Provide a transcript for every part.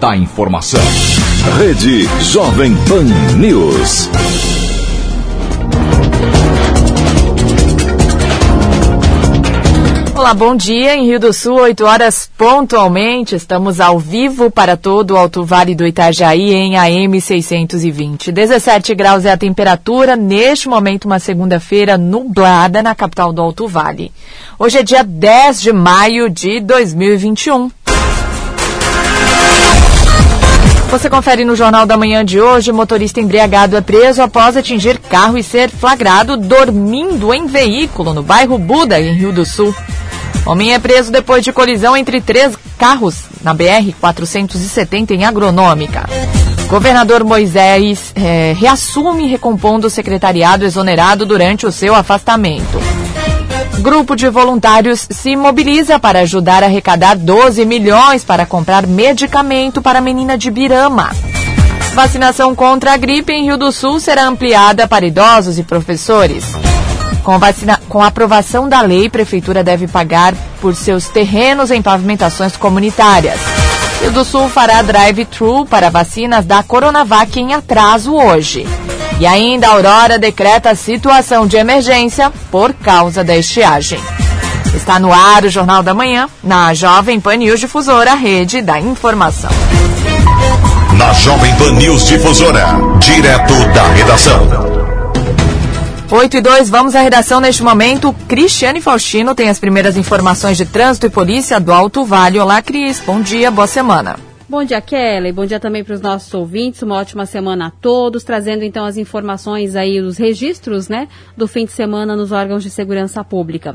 da informação. Rede Jovem Pan News. Olá, bom dia. Em Rio do Sul, 8 horas pontualmente. Estamos ao vivo para todo o Alto Vale do Itajaí em AM 620. 17 graus é a temperatura. Neste momento, uma segunda-feira nublada na capital do Alto Vale. Hoje é dia 10 de maio de 2021. Você confere no Jornal da Manhã de hoje: motorista embriagado é preso após atingir carro e ser flagrado dormindo em veículo no bairro Buda, em Rio do Sul. Homem é preso depois de colisão entre três carros na BR-470 em Agronômica. Governador Moisés é, reassume recompondo o secretariado exonerado durante o seu afastamento. Grupo de voluntários se mobiliza para ajudar a arrecadar 12 milhões para comprar medicamento para a menina de Birama. Vacinação contra a gripe em Rio do Sul será ampliada para idosos e professores. Com, vacina, com aprovação da lei, Prefeitura deve pagar por seus terrenos em pavimentações comunitárias. Rio do Sul fará drive-thru para vacinas da Coronavac em atraso hoje. E ainda a Aurora decreta situação de emergência por causa da estiagem. Está no ar o Jornal da Manhã, na Jovem Pan News Difusora, rede da informação. Na Jovem Pan News Difusora, direto da redação. 8 e 2, vamos à redação neste momento. Cristiane Faustino tem as primeiras informações de trânsito e polícia do Alto Vale. Olá, Cris. Bom dia, boa semana. Bom dia, Kelly. Bom dia também para os nossos ouvintes. Uma ótima semana a todos, trazendo então as informações aí dos registros, né, do fim de semana nos órgãos de segurança pública.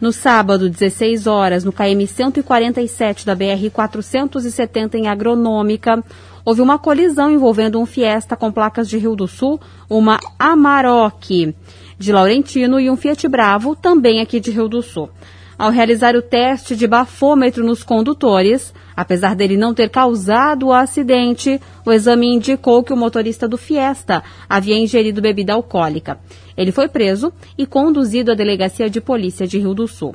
No sábado, 16 horas, no KM 147 da BR 470 em Agronômica, houve uma colisão envolvendo um Fiesta com placas de Rio do Sul, uma Amarok de Laurentino e um Fiat Bravo, também aqui de Rio do Sul. Ao realizar o teste de bafômetro nos condutores, apesar dele não ter causado o acidente, o exame indicou que o motorista do Fiesta havia ingerido bebida alcoólica. Ele foi preso e conduzido à delegacia de polícia de Rio do Sul.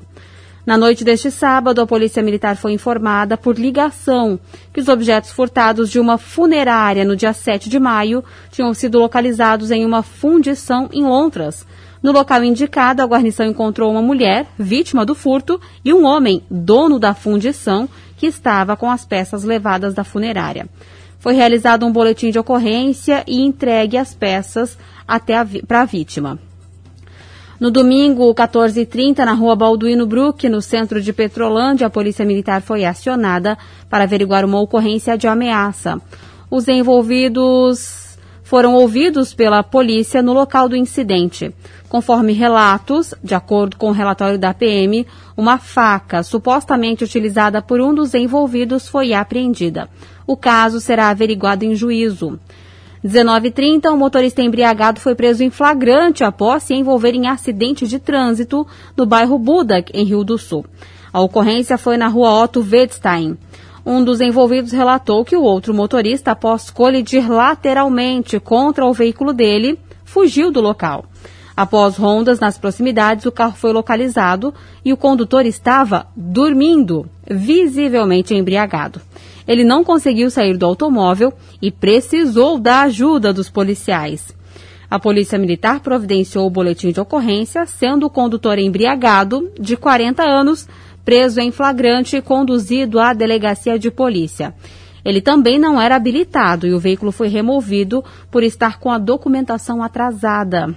Na noite deste sábado, a Polícia Militar foi informada por ligação que os objetos furtados de uma funerária no dia 7 de maio tinham sido localizados em uma fundição em Lontras. No local indicado, a guarnição encontrou uma mulher, vítima do furto, e um homem, dono da fundição, que estava com as peças levadas da funerária. Foi realizado um boletim de ocorrência e entregue as peças até para a vítima. No domingo, 14h30, na rua Balduino Brook, no centro de Petrolândia, a Polícia Militar foi acionada para averiguar uma ocorrência de ameaça. Os envolvidos foram ouvidos pela polícia no local do incidente. Conforme relatos, de acordo com o relatório da PM, uma faca supostamente utilizada por um dos envolvidos foi apreendida. O caso será averiguado em juízo. 19h30, um motorista embriagado foi preso em flagrante após se envolver em acidente de trânsito no bairro Budak, em Rio do Sul. A ocorrência foi na rua Otto Wedstein. Um dos envolvidos relatou que o outro motorista, após colidir lateralmente contra o veículo dele, fugiu do local. Após rondas nas proximidades, o carro foi localizado e o condutor estava dormindo, visivelmente embriagado. Ele não conseguiu sair do automóvel e precisou da ajuda dos policiais. A Polícia Militar providenciou o boletim de ocorrência, sendo o condutor embriagado, de 40 anos, preso em flagrante e conduzido à delegacia de polícia. Ele também não era habilitado e o veículo foi removido por estar com a documentação atrasada.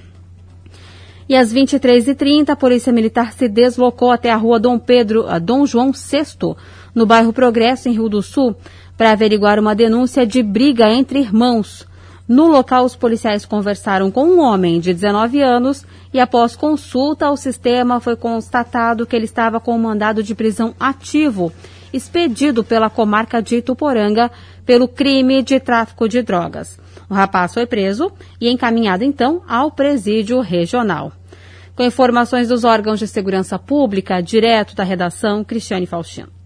E às 23h30, a Polícia Militar se deslocou até a rua Dom Pedro, Dom João VI, no bairro Progresso, em Rio do Sul, para averiguar uma denúncia de briga entre irmãos. No local, os policiais conversaram com um homem de 19 anos e, após consulta ao sistema, foi constatado que ele estava com um mandado de prisão ativo, expedido pela comarca de Ituporanga pelo crime de tráfico de drogas. O rapaz foi preso e encaminhado então ao presídio regional. Com informações dos órgãos de segurança pública, direto da redação, Cristiane Faustino.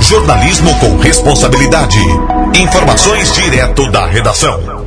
Jornalismo com responsabilidade. Informações direto da redação.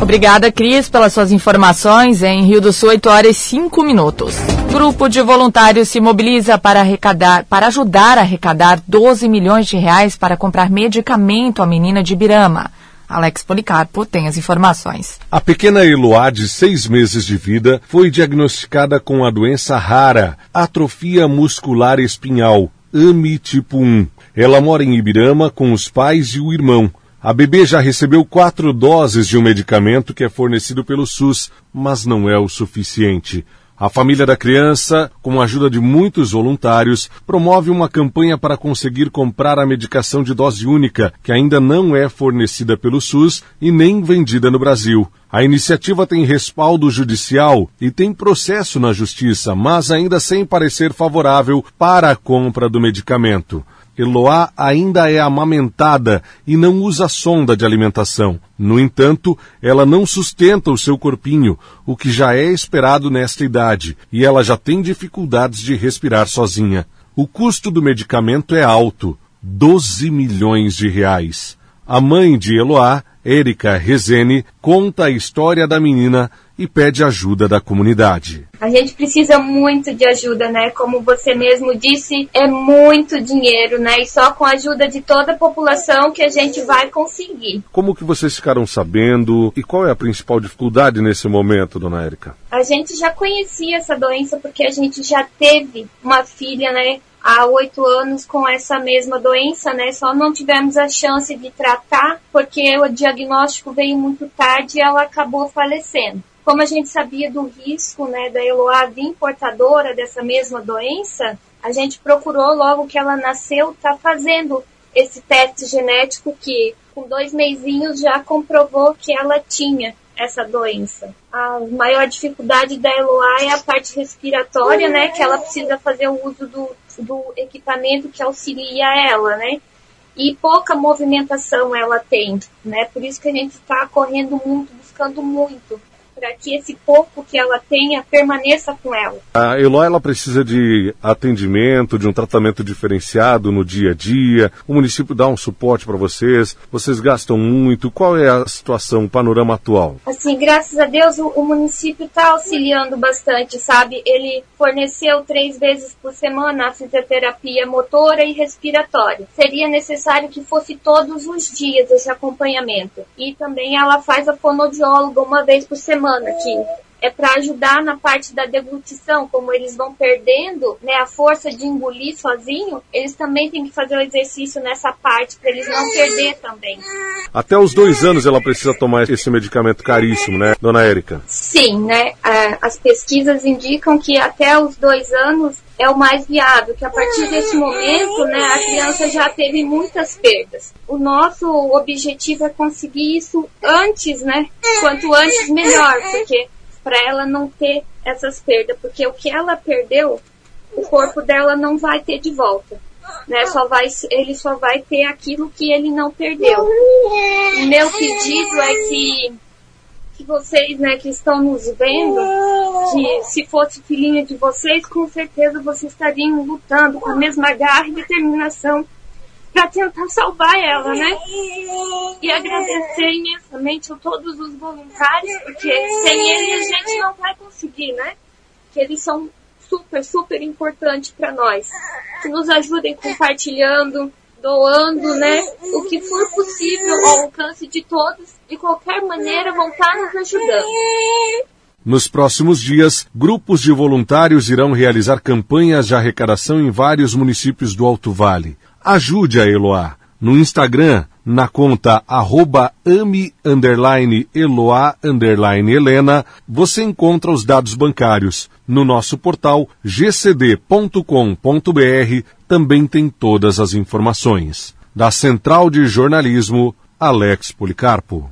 Obrigada, Cris, pelas suas informações. Em Rio do Sul, 8 horas e 5 minutos. Grupo de voluntários se mobiliza para arrecadar, para ajudar a arrecadar 12 milhões de reais para comprar medicamento à menina de Birama. Alex Policarpo tem as informações. A pequena Eloá, de seis meses de vida, foi diagnosticada com a doença rara, atrofia muscular espinhal, AMI tipo 1. Ela mora em Ibirama com os pais e o irmão. A bebê já recebeu quatro doses de um medicamento que é fornecido pelo SUS, mas não é o suficiente. A família da criança, com a ajuda de muitos voluntários, promove uma campanha para conseguir comprar a medicação de dose única, que ainda não é fornecida pelo SUS e nem vendida no Brasil. A iniciativa tem respaldo judicial e tem processo na justiça, mas ainda sem parecer favorável para a compra do medicamento. Eloá ainda é amamentada e não usa sonda de alimentação. No entanto, ela não sustenta o seu corpinho, o que já é esperado nesta idade, e ela já tem dificuldades de respirar sozinha. O custo do medicamento é alto, 12 milhões de reais. A mãe de Eloá, Érica Rezene, conta a história da menina e pede ajuda da comunidade. A gente precisa muito de ajuda, né? Como você mesmo disse, é muito dinheiro, né? E só com a ajuda de toda a população que a gente vai conseguir. Como que vocês ficaram sabendo e qual é a principal dificuldade nesse momento, dona Érica? A gente já conhecia essa doença porque a gente já teve uma filha, né? Há oito anos com essa mesma doença, né? Só não tivemos a chance de tratar porque o diagnóstico veio muito tarde e ela acabou falecendo. Como a gente sabia do risco, né, da Eloá vir portadora dessa mesma doença, a gente procurou logo que ela nasceu, tá fazendo esse teste genético que com dois meizinhos já comprovou que ela tinha essa doença. A maior dificuldade da Eloá é a parte respiratória, né? Que ela precisa fazer o uso do, do equipamento que auxilia ela, né? E pouca movimentação ela tem, né? Por isso que a gente está correndo muito, buscando muito para que esse pouco que ela tenha permaneça com ela. A Eloy ela precisa de atendimento, de um tratamento diferenciado no dia a dia. O município dá um suporte para vocês. Vocês gastam muito. Qual é a situação, o panorama atual? Assim, graças a Deus o, o município está auxiliando bastante, sabe? Ele forneceu três vezes por semana a fisioterapia motora e respiratória. Seria necessário que fosse todos os dias esse acompanhamento. E também ela faz a fonoaudióloga uma vez por semana semana aqui é para ajudar na parte da deglutição, como eles vão perdendo né, a força de engolir sozinho, eles também têm que fazer o exercício nessa parte para eles não perder também. Até os dois anos ela precisa tomar esse medicamento caríssimo, né, dona Érica? Sim, né? As pesquisas indicam que até os dois anos é o mais viável, que a partir desse momento, né, a criança já teve muitas perdas. O nosso objetivo é conseguir isso antes, né? Quanto antes melhor, porque para ela não ter essas perdas, porque o que ela perdeu, o corpo dela não vai ter de volta. Né? Só vai, ele só vai ter aquilo que ele não perdeu. O meu pedido é que, que vocês né, que estão nos vendo, que se fosse filhinha de vocês, com certeza vocês estariam lutando com a mesma garra e determinação para tentar salvar ela, né? E agradecer imensamente a todos os voluntários, porque sem eles a gente não vai conseguir, né? Que eles são super, super importantes para nós. Que nos ajudem compartilhando, doando, né? O que for possível ao alcance de todos, de qualquer maneira vão estar nos ajudando. Nos próximos dias, grupos de voluntários irão realizar campanhas de arrecadação em vários municípios do Alto Vale. Ajude a Eloá. No Instagram, na conta arroba ame underline Eloá underline Helena, você encontra os dados bancários. No nosso portal gcd.com.br também tem todas as informações. Da Central de Jornalismo, Alex Policarpo.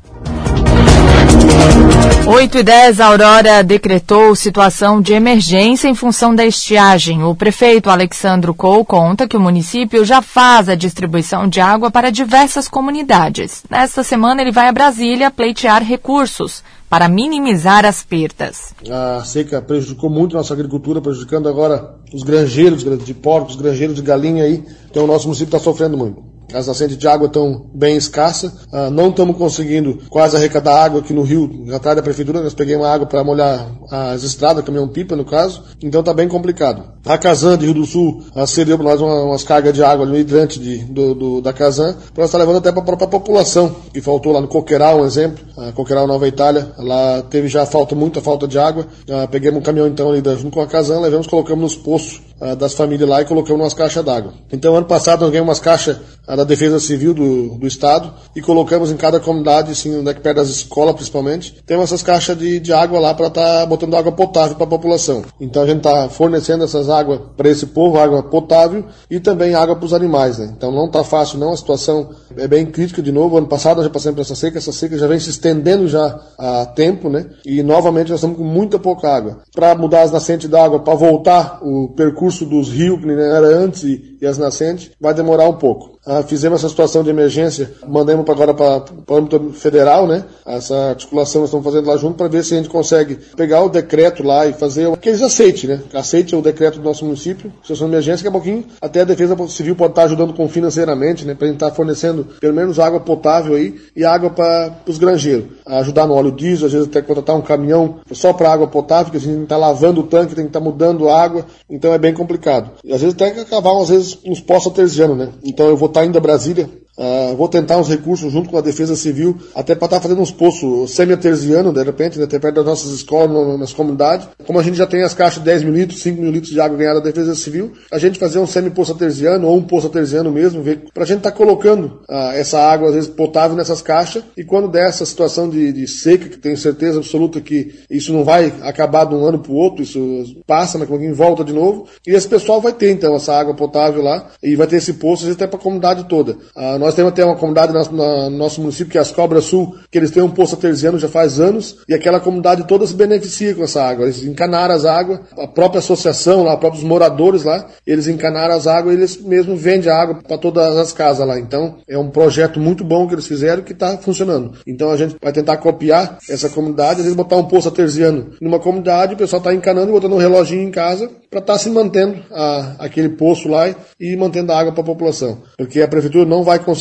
8 e 10, a Aurora decretou situação de emergência em função da estiagem. O prefeito Alexandro Cole conta que o município já faz a distribuição de água para diversas comunidades. Nesta semana, ele vai a Brasília pleitear recursos para minimizar as perdas. A seca prejudicou muito a nossa agricultura, prejudicando agora os granjeiros de porcos, granjeiros de galinha aí. Então o nosso município está sofrendo muito. As nascentes de água estão bem escassas, uh, não estamos conseguindo quase arrecadar água aqui no rio, atrás da prefeitura, nós peguei uma água para molhar as estradas, caminhão-pipa no caso, então está bem complicado. A Casan de Rio do Sul uh, cedeu para nós uma, umas cargas de água no hidrante de, do, do, da Casan, para estar tá levando até para a própria população, que faltou lá no Coqueiral, um exemplo, uh, Coqueiral Nova Itália, lá teve já falta, muita falta de água, uh, peguemos um caminhão então ali junto com a Casan, levamos, colocamos nos poços uh, das famílias lá e colocamos umas caixas d'água. Então ano passado nós ganhamos umas caixas da Defesa Civil do, do Estado e colocamos em cada comunidade, assim, onde é que perto das escolas principalmente, temos essas caixas de, de água lá para estar tá botando água potável para a população. Então a gente está fornecendo essas águas para esse povo, água potável e também água para os animais. Né? Então não está fácil não, a situação é bem crítica de novo. Ano passado nós já passamos por essa seca, essa seca já vem se estendendo já há tempo, né? E novamente nós estamos com muita pouca água. Para mudar as nascentes d'água, para voltar o percurso dos rios que era antes e, e as nascentes, vai demorar um pouco. Ah, fizemos essa situação de emergência, mandamos agora para o âmbito federal, né? Essa articulação nós estamos fazendo lá junto para ver se a gente consegue pegar o decreto lá e fazer aqueles aceite, né? Aceite o decreto do nosso município, situação de emergência, que é pouquinho até a Defesa Civil pode estar ajudando com financeiramente, né? Para a gente estar fornecendo pelo menos água potável aí e água para os granjeiros. Ajudar no óleo diesel, às vezes até contratar um caminhão só para água potável, que a gente tem que estar lavando o tanque, tem que estar mudando água, então é bem complicado. E às vezes até que acabar, às vezes, uns poços artesianos, né? Então eu vou estar indo a Brasília Uh, vou tentar uns recursos junto com a Defesa Civil, até para estar tá fazendo uns poços semi-artesianos, de repente, né, até perto das nossas escolas, nas comunidades. Como a gente já tem as caixas de 10 mil litros, 5 mil litros de água ganhada da Defesa Civil, a gente fazer um semi-poço artesiano ou um poço artesiano mesmo, para a gente estar tá colocando uh, essa água, às vezes, potável nessas caixas, e quando der essa situação de, de seca, que tenho certeza absoluta que isso não vai acabar de um ano para o outro, isso passa, mas alguém volta de novo, e esse pessoal vai ter, então, essa água potável lá, e vai ter esse poço, às vezes, até para a comunidade toda. Uh, nós temos até uma comunidade no nosso município, que é as Cobras Sul, que eles têm um poço artesiano já faz anos, e aquela comunidade toda se beneficia com essa água. Eles encanaram as águas, a própria associação lá, os próprios moradores lá, eles encanaram as águas e eles mesmos vendem a água para todas as casas lá. Então, é um projeto muito bom que eles fizeram que está funcionando. Então, a gente vai tentar copiar essa comunidade, às vezes botar um poço artesiano numa comunidade, o pessoal está encanando e botando um reloginho em casa para estar tá se mantendo a, aquele poço lá e mantendo a água para a população. Porque a prefeitura não vai conseguir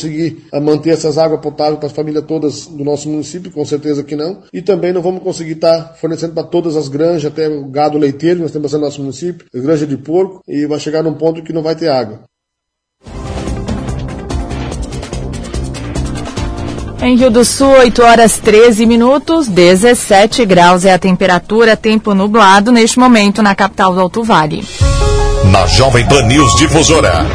a manter essas águas potáveis para as famílias todas do nosso município, com certeza que não. E também não vamos conseguir estar fornecendo para todas as granjas, até o gado leiteiro, nós temos no nosso município, granja de porco, e vai chegar num ponto que não vai ter água. Em Rio do Sul, 8 horas 13 minutos, 17 graus é a temperatura, tempo nublado neste momento na capital do Alto Vale. Na Jovem Pan News Difusora.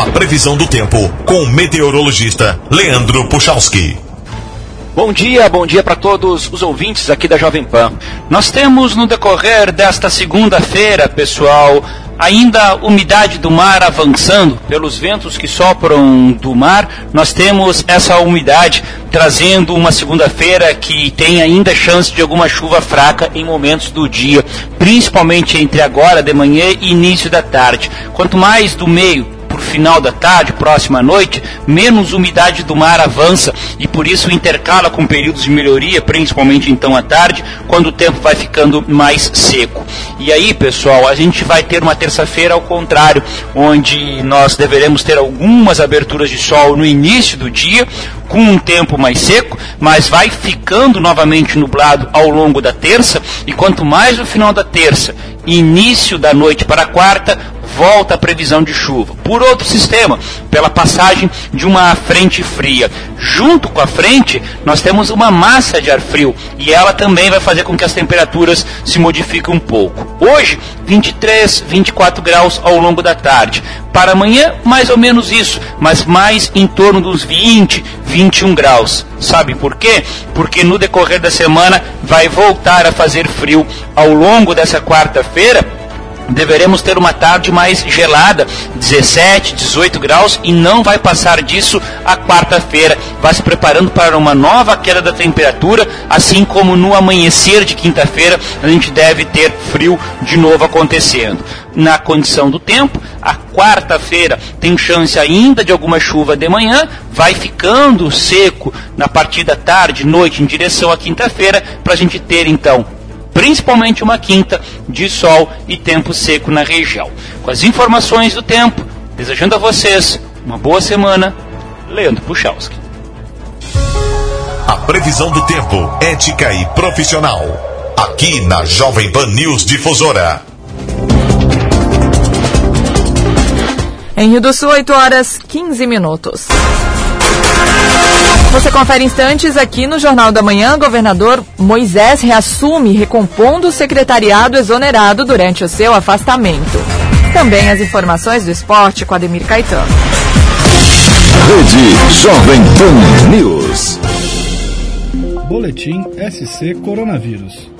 A previsão do tempo com o meteorologista Leandro Puchalski. Bom dia, bom dia para todos os ouvintes aqui da Jovem Pan. Nós temos no decorrer desta segunda-feira, pessoal, ainda umidade do mar avançando pelos ventos que sopram do mar. Nós temos essa umidade trazendo uma segunda-feira que tem ainda chance de alguma chuva fraca em momentos do dia, principalmente entre agora de manhã e início da tarde. Quanto mais do meio final da tarde, próxima noite, menos umidade do mar avança e por isso intercala com períodos de melhoria, principalmente então à tarde, quando o tempo vai ficando mais seco. E aí, pessoal, a gente vai ter uma terça-feira ao contrário, onde nós deveremos ter algumas aberturas de sol no início do dia, com um tempo mais seco, mas vai ficando novamente nublado ao longo da terça, e quanto mais no final da terça, início da noite para a quarta, volta a previsão de chuva. Por outro sistema, pela passagem de uma frente fria. Junto com a frente, nós temos uma massa de ar frio e ela também vai fazer com que as temperaturas se modifiquem um pouco. Hoje, 23, 24 graus ao longo da tarde. Para amanhã, mais ou menos isso, mas mais em torno dos 20, 21 graus. Sabe por quê? Porque no decorrer da semana vai voltar a fazer frio ao longo dessa quarta-feira deveremos ter uma tarde mais gelada, 17, 18 graus, e não vai passar disso a quarta-feira. Vai se preparando para uma nova queda da temperatura, assim como no amanhecer de quinta-feira a gente deve ter frio de novo acontecendo. Na condição do tempo, a quarta-feira tem chance ainda de alguma chuva de manhã, vai ficando seco na partir da tarde, noite, em direção à quinta-feira, para a gente ter então principalmente uma quinta de sol e tempo seco na região. Com as informações do tempo, desejando a vocês uma boa semana Leandro Puchalski. A previsão do tempo, ética e profissional. Aqui na Jovem Pan News Difusora. Em Rio do Sul, 8 horas 15 minutos. Você confere instantes aqui no Jornal da Manhã. Governador Moisés reassume recompondo o secretariado exonerado durante o seu afastamento. Também as informações do esporte com Ademir Caetano. Rede Jovem Pan News. Boletim SC Coronavírus.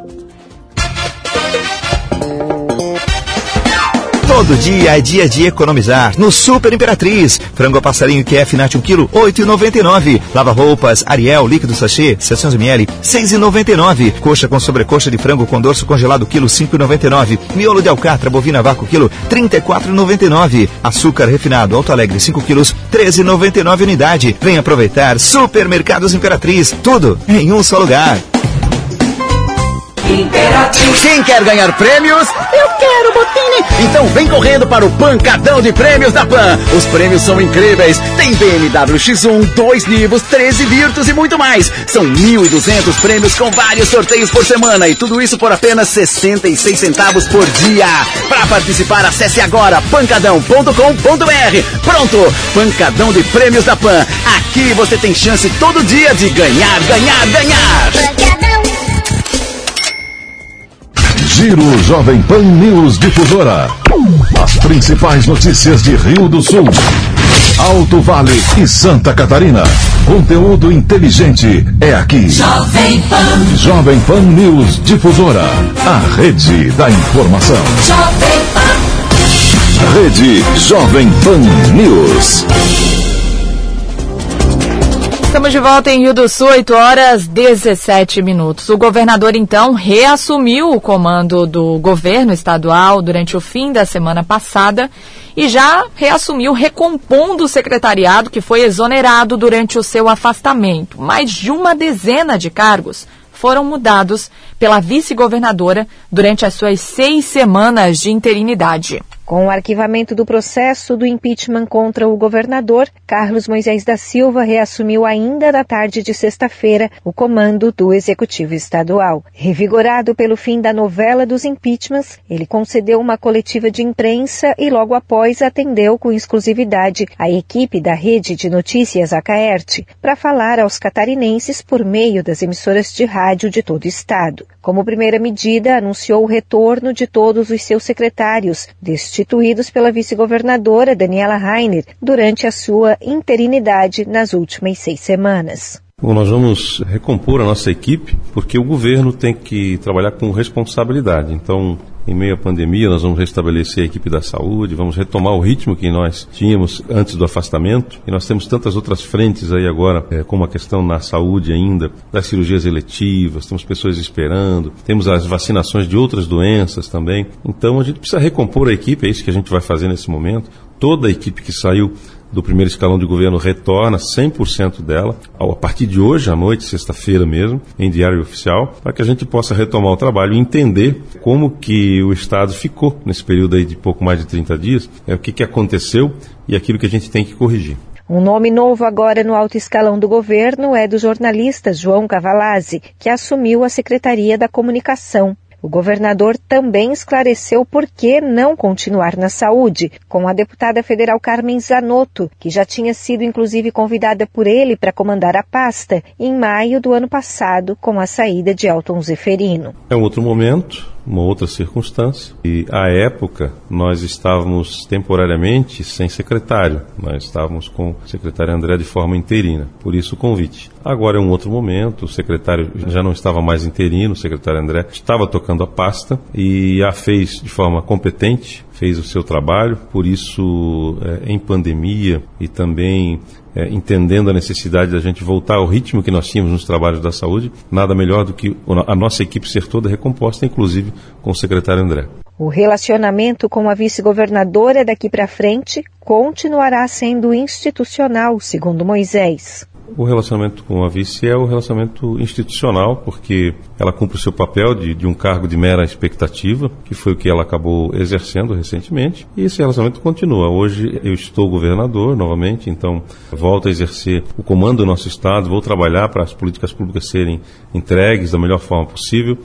Todo dia é dia de economizar. No Super Imperatriz. Frango a passarinho QF Nat 1 kg, 8,99. Lava roupas Ariel líquido sachê, 700 ml, 6,99. Coxa com sobrecoxa de frango com dorso congelado quilo, 5,99. Miolo de alcatra bovina vácuo quilo, 34,99. Açúcar refinado Alto Alegre 5 quilos, 13,99 unidade. Vem aproveitar Supermercados Imperatriz. Tudo em um só lugar. Imperativo. Quem quer ganhar prêmios? Eu quero, Botini! Então vem correndo para o Pancadão de Prêmios da Pan. Os prêmios são incríveis. Tem BMW X1, dois livros, 13 Virtus e muito mais. São 1.200 prêmios com vários sorteios por semana e tudo isso por apenas 66 centavos por dia. Para participar, acesse agora pancadão.com.br. Pronto! Pancadão de Prêmios da Pan. Aqui você tem chance todo dia de ganhar, ganhar, ganhar. Giro Jovem Pan News Difusora. As principais notícias de Rio do Sul, Alto Vale e Santa Catarina. Conteúdo inteligente é aqui. Jovem Pan. Jovem Pan News Difusora. A rede da informação. Jovem Pan. Rede Jovem Pan News. Estamos de volta em Rio do Sul, 8 horas 17 minutos. O governador, então, reassumiu o comando do governo estadual durante o fim da semana passada e já reassumiu recompondo o secretariado que foi exonerado durante o seu afastamento. Mais de uma dezena de cargos foram mudados pela vice-governadora durante as suas seis semanas de interinidade. Com o arquivamento do processo do impeachment contra o governador, Carlos Moisés da Silva reassumiu ainda na tarde de sexta-feira o comando do Executivo Estadual. Revigorado pelo fim da novela dos impeachments, ele concedeu uma coletiva de imprensa e logo após atendeu com exclusividade a equipe da rede de notícias Acaerte para falar aos catarinenses por meio das emissoras de rádio de todo o estado. Como primeira medida, anunciou o retorno de todos os seus secretários, destituídos pela vice-governadora Daniela Rainer durante a sua interinidade nas últimas seis semanas. Bom, nós vamos recompor a nossa equipe porque o governo tem que trabalhar com responsabilidade. Então, em meio à pandemia, nós vamos restabelecer a equipe da saúde, vamos retomar o ritmo que nós tínhamos antes do afastamento. E nós temos tantas outras frentes aí agora, é, como a questão na saúde ainda, das cirurgias eletivas, temos pessoas esperando, temos as vacinações de outras doenças também. Então a gente precisa recompor a equipe, é isso que a gente vai fazer nesse momento. Toda a equipe que saiu do primeiro escalão de governo retorna 100% dela, a partir de hoje à noite, sexta-feira mesmo, em diário oficial, para que a gente possa retomar o trabalho e entender como que o Estado ficou nesse período aí de pouco mais de 30 dias, é, o que, que aconteceu e aquilo que a gente tem que corrigir. Um nome novo agora no alto escalão do governo é do jornalista João Cavalazzi, que assumiu a Secretaria da Comunicação. O governador também esclareceu por que não continuar na saúde, com a deputada federal Carmen Zanotto, que já tinha sido inclusive convidada por ele para comandar a pasta em maio do ano passado, com a saída de Elton Zeferino. É outro momento, uma outra circunstância. E à época nós estávamos temporariamente sem secretário, nós estávamos com o secretário André de forma interina, por isso o convite. Agora é um outro momento, o secretário já não estava mais interino, o secretário André estava tocando a pasta e a fez de forma competente, fez o seu trabalho, por isso, é, em pandemia e também é, entendendo a necessidade da gente voltar ao ritmo que nós tínhamos nos trabalhos da saúde, nada melhor do que a nossa equipe ser toda recomposta, inclusive com o secretário André. O relacionamento com a vice-governadora daqui para frente continuará sendo institucional, segundo Moisés. O relacionamento com a vice é o relacionamento institucional, porque ela cumpre o seu papel de, de, um cargo de mera expectativa, que foi o que ela acabou exercendo recentemente, e esse relacionamento continua. Hoje eu estou governador novamente, então volto a exercer o comando do nosso Estado, vou trabalhar para as políticas públicas serem entregues da melhor forma possível,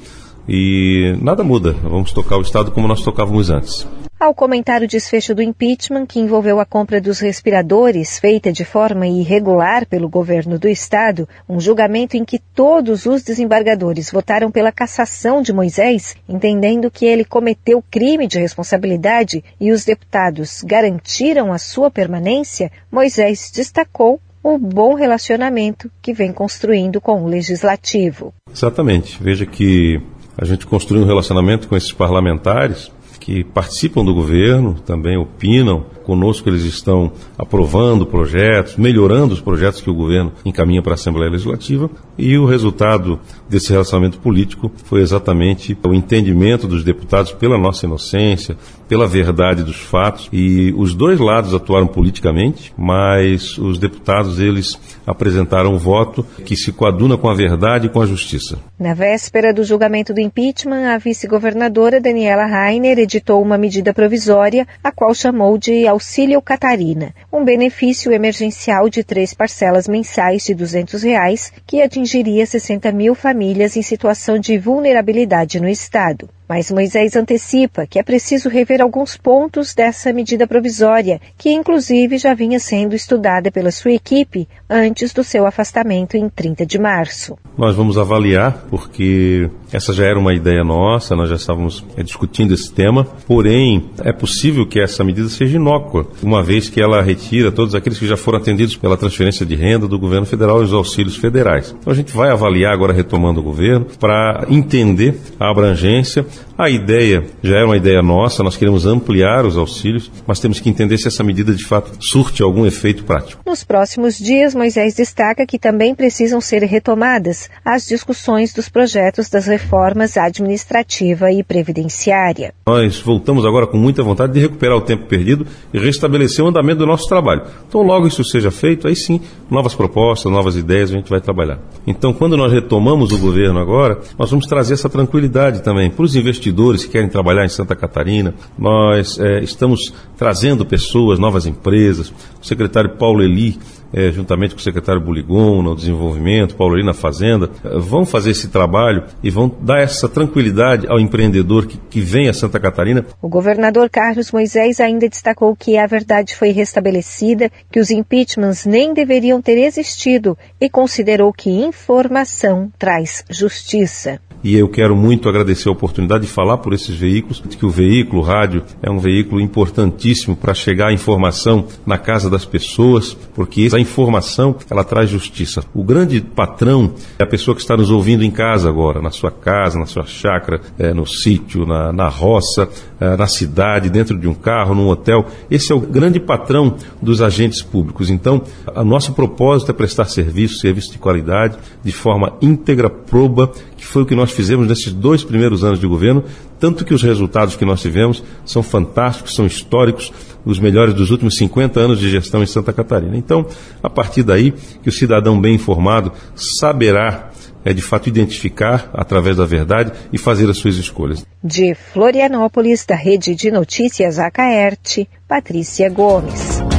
e nada muda, vamos tocar o Estado como nós tocávamos antes. Ao comentar o desfecho do impeachment, que envolveu a compra dos respiradores, feita de forma irregular pelo governo do Estado, um julgamento em que todos os desembargadores votaram pela cassação de Moisés, entendendo que ele cometeu crime de responsabilidade e os deputados garantiram a sua permanência, Moisés destacou o bom relacionamento que vem construindo com o legislativo. Exatamente. Veja que a gente construiu um relacionamento com esses parlamentares que participam do governo, também opinam. Conosco eles estão aprovando projetos, melhorando os projetos que o governo encaminha para a Assembleia Legislativa. E o resultado desse relacionamento político foi exatamente o entendimento dos deputados pela nossa inocência, pela verdade dos fatos. E os dois lados atuaram politicamente, mas os deputados eles apresentaram um voto que se coaduna com a verdade e com a justiça. Na véspera do julgamento do impeachment, a vice-governadora Daniela Rainer editou uma medida provisória, a qual chamou de Auxílio Catarina, um benefício emergencial de três parcelas mensais de 200 reais, que atingiria 60 mil famílias em situação de vulnerabilidade no Estado. Mas Moisés antecipa que é preciso rever alguns pontos dessa medida provisória, que inclusive já vinha sendo estudada pela sua equipe antes do seu afastamento em 30 de março. Nós vamos avaliar, porque essa já era uma ideia nossa, nós já estávamos é, discutindo esse tema, porém é possível que essa medida seja inócua, uma vez que ela retira todos aqueles que já foram atendidos pela transferência de renda do governo federal e os auxílios federais. Então a gente vai avaliar agora, retomando o governo, para entender a abrangência a ideia já é uma ideia nossa, nós queremos ampliar os auxílios, mas temos que entender se essa medida de fato surte algum efeito prático. Nos próximos dias, Moisés destaca que também precisam ser retomadas as discussões dos projetos das reformas administrativa e previdenciária. Nós voltamos agora com muita vontade de recuperar o tempo perdido e restabelecer o andamento do nosso trabalho. Então, logo isso seja feito, aí sim, novas propostas, novas ideias a gente vai trabalhar. Então, quando nós retomamos o governo agora, nós vamos trazer essa tranquilidade também para os investidores que querem trabalhar em Santa Catarina. Nós é, estamos trazendo pessoas, novas empresas. O secretário Paulo Eli, é, juntamente com o secretário Buligon no desenvolvimento, Paulo Eli na Fazenda, é, vão fazer esse trabalho e vão dar essa tranquilidade ao empreendedor que, que vem a Santa Catarina. O governador Carlos Moisés ainda destacou que a verdade foi restabelecida, que os impeachments nem deveriam ter existido e considerou que informação traz justiça e eu quero muito agradecer a oportunidade de falar por esses veículos, que o veículo, o rádio, é um veículo importantíssimo para chegar a informação na casa das pessoas, porque essa informação, ela traz justiça. O grande patrão é a pessoa que está nos ouvindo em casa agora, na sua casa, na sua chácara, é, no sítio, na, na roça, é, na cidade, dentro de um carro, num hotel. Esse é o grande patrão dos agentes públicos. Então, o nosso propósito é prestar serviço, serviço de qualidade, de forma íntegra, proba, que foi o que nós fizemos nesses dois primeiros anos de governo, tanto que os resultados que nós tivemos são fantásticos, são históricos, os melhores dos últimos 50 anos de gestão em Santa Catarina. Então, a partir daí, que o cidadão bem informado saberá é de fato identificar através da verdade e fazer as suas escolhas. De Florianópolis, da Rede de Notícias Acaerte, Patrícia Gomes.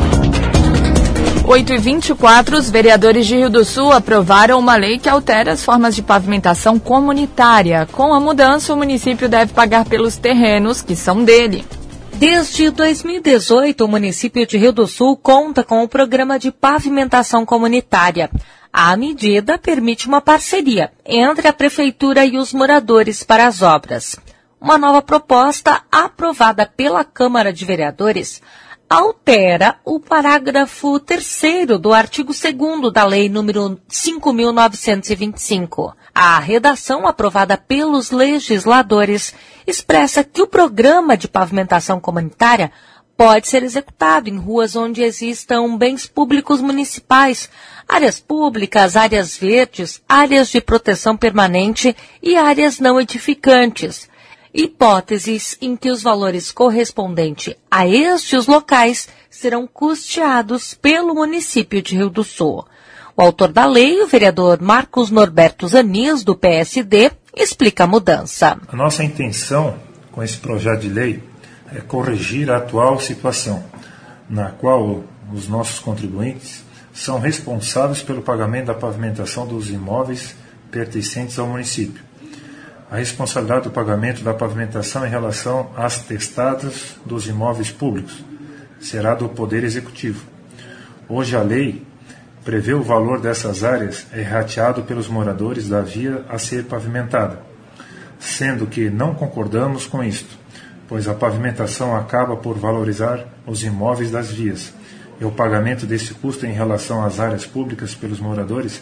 8 e 24, os vereadores de Rio do Sul aprovaram uma lei que altera as formas de pavimentação comunitária. Com a mudança, o município deve pagar pelos terrenos que são dele. Desde 2018, o município de Rio do Sul conta com o programa de pavimentação comunitária. A medida permite uma parceria entre a prefeitura e os moradores para as obras. Uma nova proposta aprovada pela Câmara de Vereadores altera o parágrafo 3 do artigo 2 da Lei número 5.925. A redação aprovada pelos legisladores expressa que o programa de pavimentação comunitária pode ser executado em ruas onde existam bens públicos municipais, áreas públicas, áreas verdes, áreas de proteção permanente e áreas não edificantes. Hipóteses em que os valores correspondentes a estes locais serão custeados pelo município de Rio do Sul. O autor da lei, o vereador Marcos Norberto Zanis, do PSD, explica a mudança. A nossa intenção com esse projeto de lei é corrigir a atual situação, na qual os nossos contribuintes são responsáveis pelo pagamento da pavimentação dos imóveis pertencentes ao município. A responsabilidade do pagamento da pavimentação em relação às testadas dos imóveis públicos será do Poder Executivo. Hoje a lei prevê o valor dessas áreas é rateado pelos moradores da via a ser pavimentada, sendo que não concordamos com isto pois a pavimentação acaba por valorizar os imóveis das vias, e o pagamento desse custo em relação às áreas públicas pelos moradores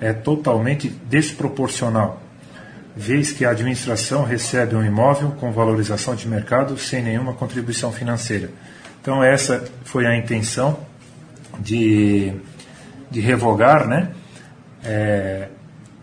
é totalmente desproporcional, vez que a administração recebe um imóvel com valorização de mercado sem nenhuma contribuição financeira. Então, essa foi a intenção de, de revogar, né? É,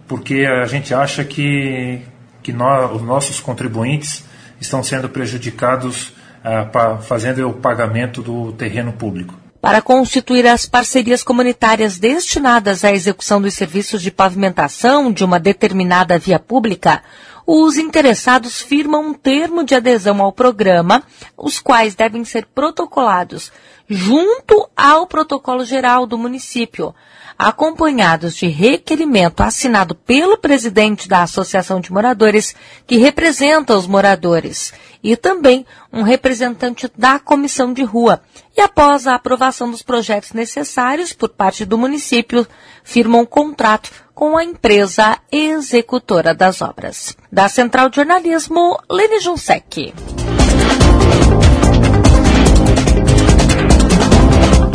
porque a gente acha que, que nós, os nossos contribuintes estão sendo prejudicados ah, fazendo o pagamento do terreno público. Para constituir as parcerias comunitárias destinadas à execução dos serviços de pavimentação de uma determinada via pública, os interessados firmam um termo de adesão ao programa, os quais devem ser protocolados junto ao protocolo geral do município, acompanhados de requerimento assinado pelo presidente da Associação de Moradores, que representa os moradores, e também um representante da comissão de rua. E após a aprovação dos projetos necessários por parte do município, firmam um contrato com a empresa executora das obras. Da Central de Jornalismo, Lene Junsec.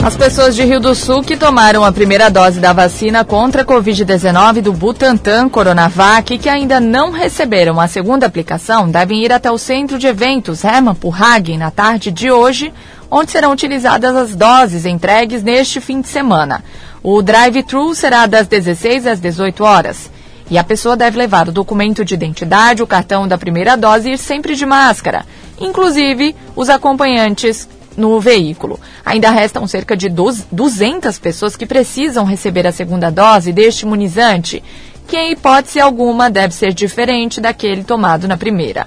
As pessoas de Rio do Sul que tomaram a primeira dose da vacina contra a Covid-19 do Butantan Coronavac e que ainda não receberam a segunda aplicação devem ir até o centro de eventos Hermann Purhagen na tarde de hoje, onde serão utilizadas as doses entregues neste fim de semana. O drive-thru será das 16 às 18 horas. E a pessoa deve levar o documento de identidade, o cartão da primeira dose e ir sempre de máscara. Inclusive, os acompanhantes no veículo. Ainda restam cerca de 200 pessoas que precisam receber a segunda dose deste imunizante, que em hipótese alguma deve ser diferente daquele tomado na primeira.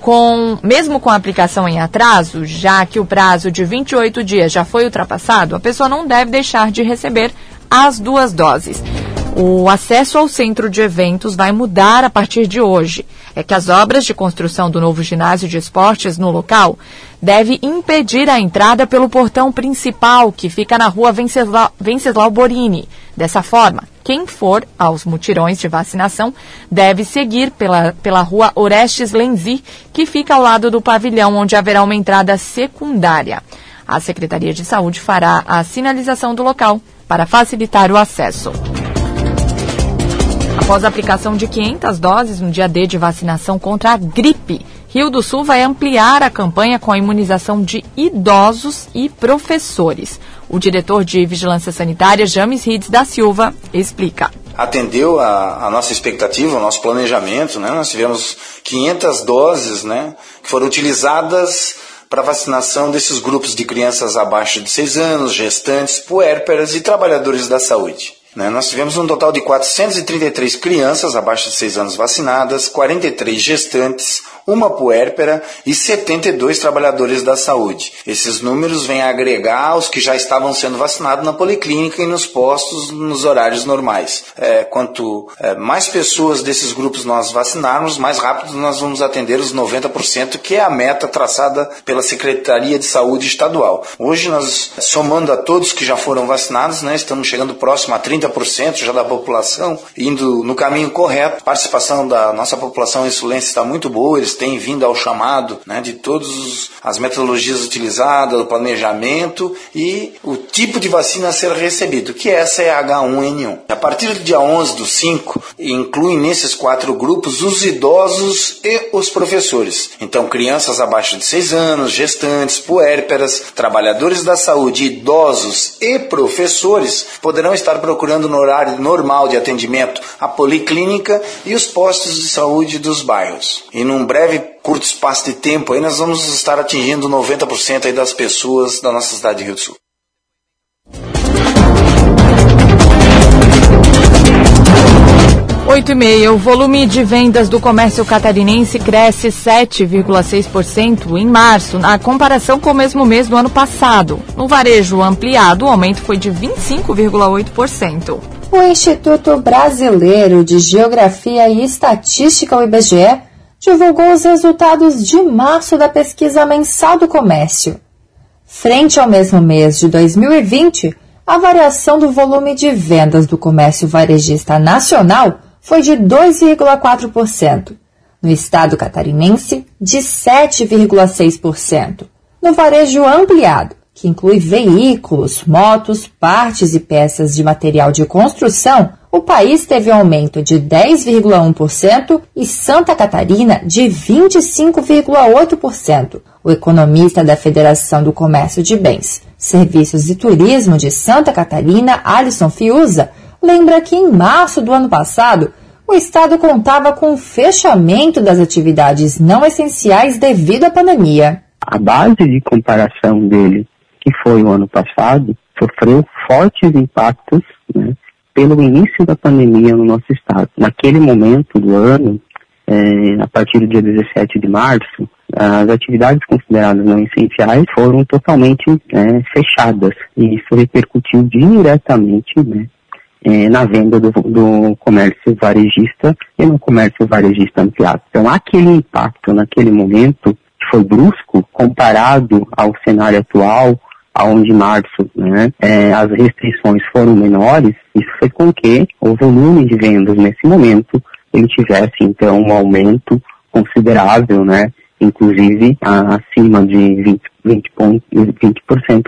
Com, mesmo com a aplicação em atraso, já que o prazo de 28 dias já foi ultrapassado, a pessoa não deve deixar de receber as duas doses. O acesso ao centro de eventos vai mudar a partir de hoje. É que as obras de construção do novo ginásio de esportes no local devem impedir a entrada pelo portão principal, que fica na rua Venceslau, Venceslau Borini. Dessa forma, quem for aos mutirões de vacinação deve seguir pela, pela rua Orestes Lenzi, que fica ao lado do pavilhão, onde haverá uma entrada secundária. A Secretaria de Saúde fará a sinalização do local para facilitar o acesso. Após a aplicação de 500 doses no dia D de vacinação contra a gripe, Rio do Sul vai ampliar a campanha com a imunização de idosos e professores. O diretor de Vigilância Sanitária, James Rides da Silva, explica. Atendeu a, a nossa expectativa, o nosso planejamento, né? Nós tivemos 500 doses, né? Que foram utilizadas para vacinação desses grupos de crianças abaixo de 6 anos, gestantes, puérperas e trabalhadores da saúde. Né? Nós tivemos um total de 433 crianças abaixo de 6 anos vacinadas, 43 gestantes, uma puérpera e 72 trabalhadores da saúde. Esses números vêm agregar os que já estavam sendo vacinados na policlínica e nos postos nos horários normais. É, quanto é, mais pessoas desses grupos nós vacinarmos, mais rápido nós vamos atender os 90%, que é a meta traçada pela Secretaria de Saúde Estadual. Hoje nós, somando a todos que já foram vacinados, né, estamos chegando próximo a 30% já da população, indo no caminho correto. A participação da nossa população insulense está muito boa, eles professores têm vindo ao chamado né, de todas as metodologias utilizadas, o planejamento e o tipo de vacina a ser recebido, que essa é a H1N1. A partir do dia 11 do 5, incluem nesses quatro grupos os idosos e os professores. Então, crianças abaixo de 6 anos, gestantes, puérperas, trabalhadores da saúde, idosos e professores poderão estar procurando no horário normal de atendimento a policlínica e os postos de saúde dos bairros. E num breve curto espaço de tempo aí nós vamos estar atingindo 90% aí das pessoas da nossa cidade de Rio do Sul. Oito e meia. O volume de vendas do comércio catarinense cresce 7,6% em março, na comparação com o mesmo mês do ano passado. No varejo ampliado, o aumento foi de 25,8%. O Instituto Brasileiro de Geografia e Estatística, o IBGE, divulgou os resultados de março da pesquisa mensal do comércio. Frente ao mesmo mês de 2020, a variação do volume de vendas do comércio varejista nacional foi de 2,4%. No estado catarinense, de 7,6%. No varejo ampliado, que inclui veículos, motos, partes e peças de material de construção, o país teve um aumento de 10,1% e Santa Catarina de 25,8%. O economista da Federação do Comércio de Bens, Serviços e Turismo de Santa Catarina, Alisson Fiuza, lembra que em março do ano passado, o Estado contava com o fechamento das atividades não essenciais devido à pandemia. A base de comparação dele, que foi o ano passado, sofreu fortes impactos né, pelo início da pandemia no nosso Estado. Naquele momento do ano, é, a partir do dia 17 de março, as atividades consideradas não essenciais foram totalmente é, fechadas e isso repercutiu diretamente né, é, na venda do, do, comércio varejista e no comércio varejista ampliado. Então, aquele impacto naquele momento foi brusco comparado ao cenário atual, aonde em março né, é, as restrições foram menores, isso fez com que o volume de vendas nesse momento ele tivesse então um aumento considerável, né, inclusive acima de 20%, 20, 20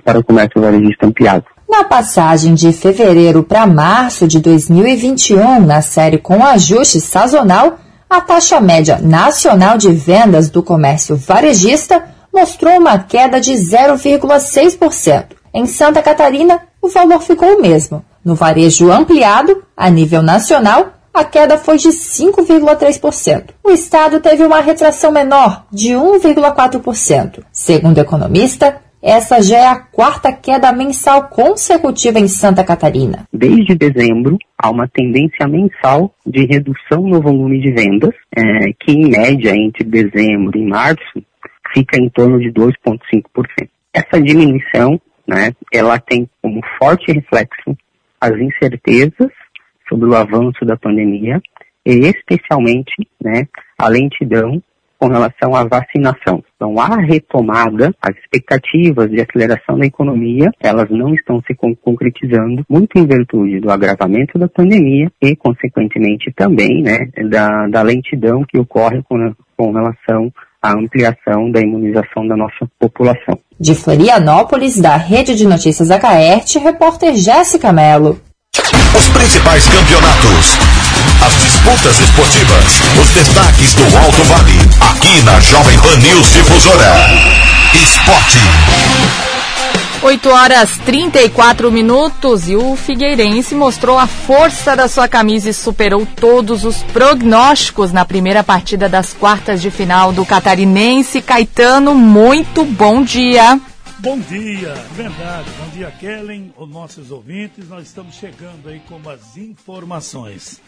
para o comércio varejista ampliado. Na passagem de fevereiro para março de 2021, na série com ajuste sazonal, a taxa média nacional de vendas do comércio varejista mostrou uma queda de 0,6%. Em Santa Catarina, o valor ficou o mesmo. No varejo ampliado, a nível nacional, a queda foi de 5,3%. O estado teve uma retração menor, de 1,4%. Segundo o economista, essa já é a quarta queda mensal consecutiva em Santa Catarina. Desde dezembro, há uma tendência mensal de redução no volume de vendas, é, que em média entre dezembro e março fica em torno de 2,5%. Essa diminuição, né, ela tem como forte reflexo as incertezas sobre o avanço da pandemia e especialmente, né, a lentidão com relação à vacinação. Então, a retomada, as expectativas de aceleração da economia, elas não estão se concretizando, muito em virtude do agravamento da pandemia e, consequentemente, também né, da, da lentidão que ocorre com, com relação à ampliação da imunização da nossa população. De Florianópolis, da Rede de Notícias Acaerte, repórter Jéssica Mello. Os principais campeonatos as disputas esportivas, os destaques do Alto Vale, aqui na Jovem Pan News Difusora. Esporte. 8 horas 34 minutos e o Figueirense mostrou a força da sua camisa e superou todos os prognósticos na primeira partida das quartas de final do Catarinense. Caetano, muito bom dia. Bom dia, verdade. Bom dia, Kellen, os nossos ouvintes. Nós estamos chegando aí com as informações.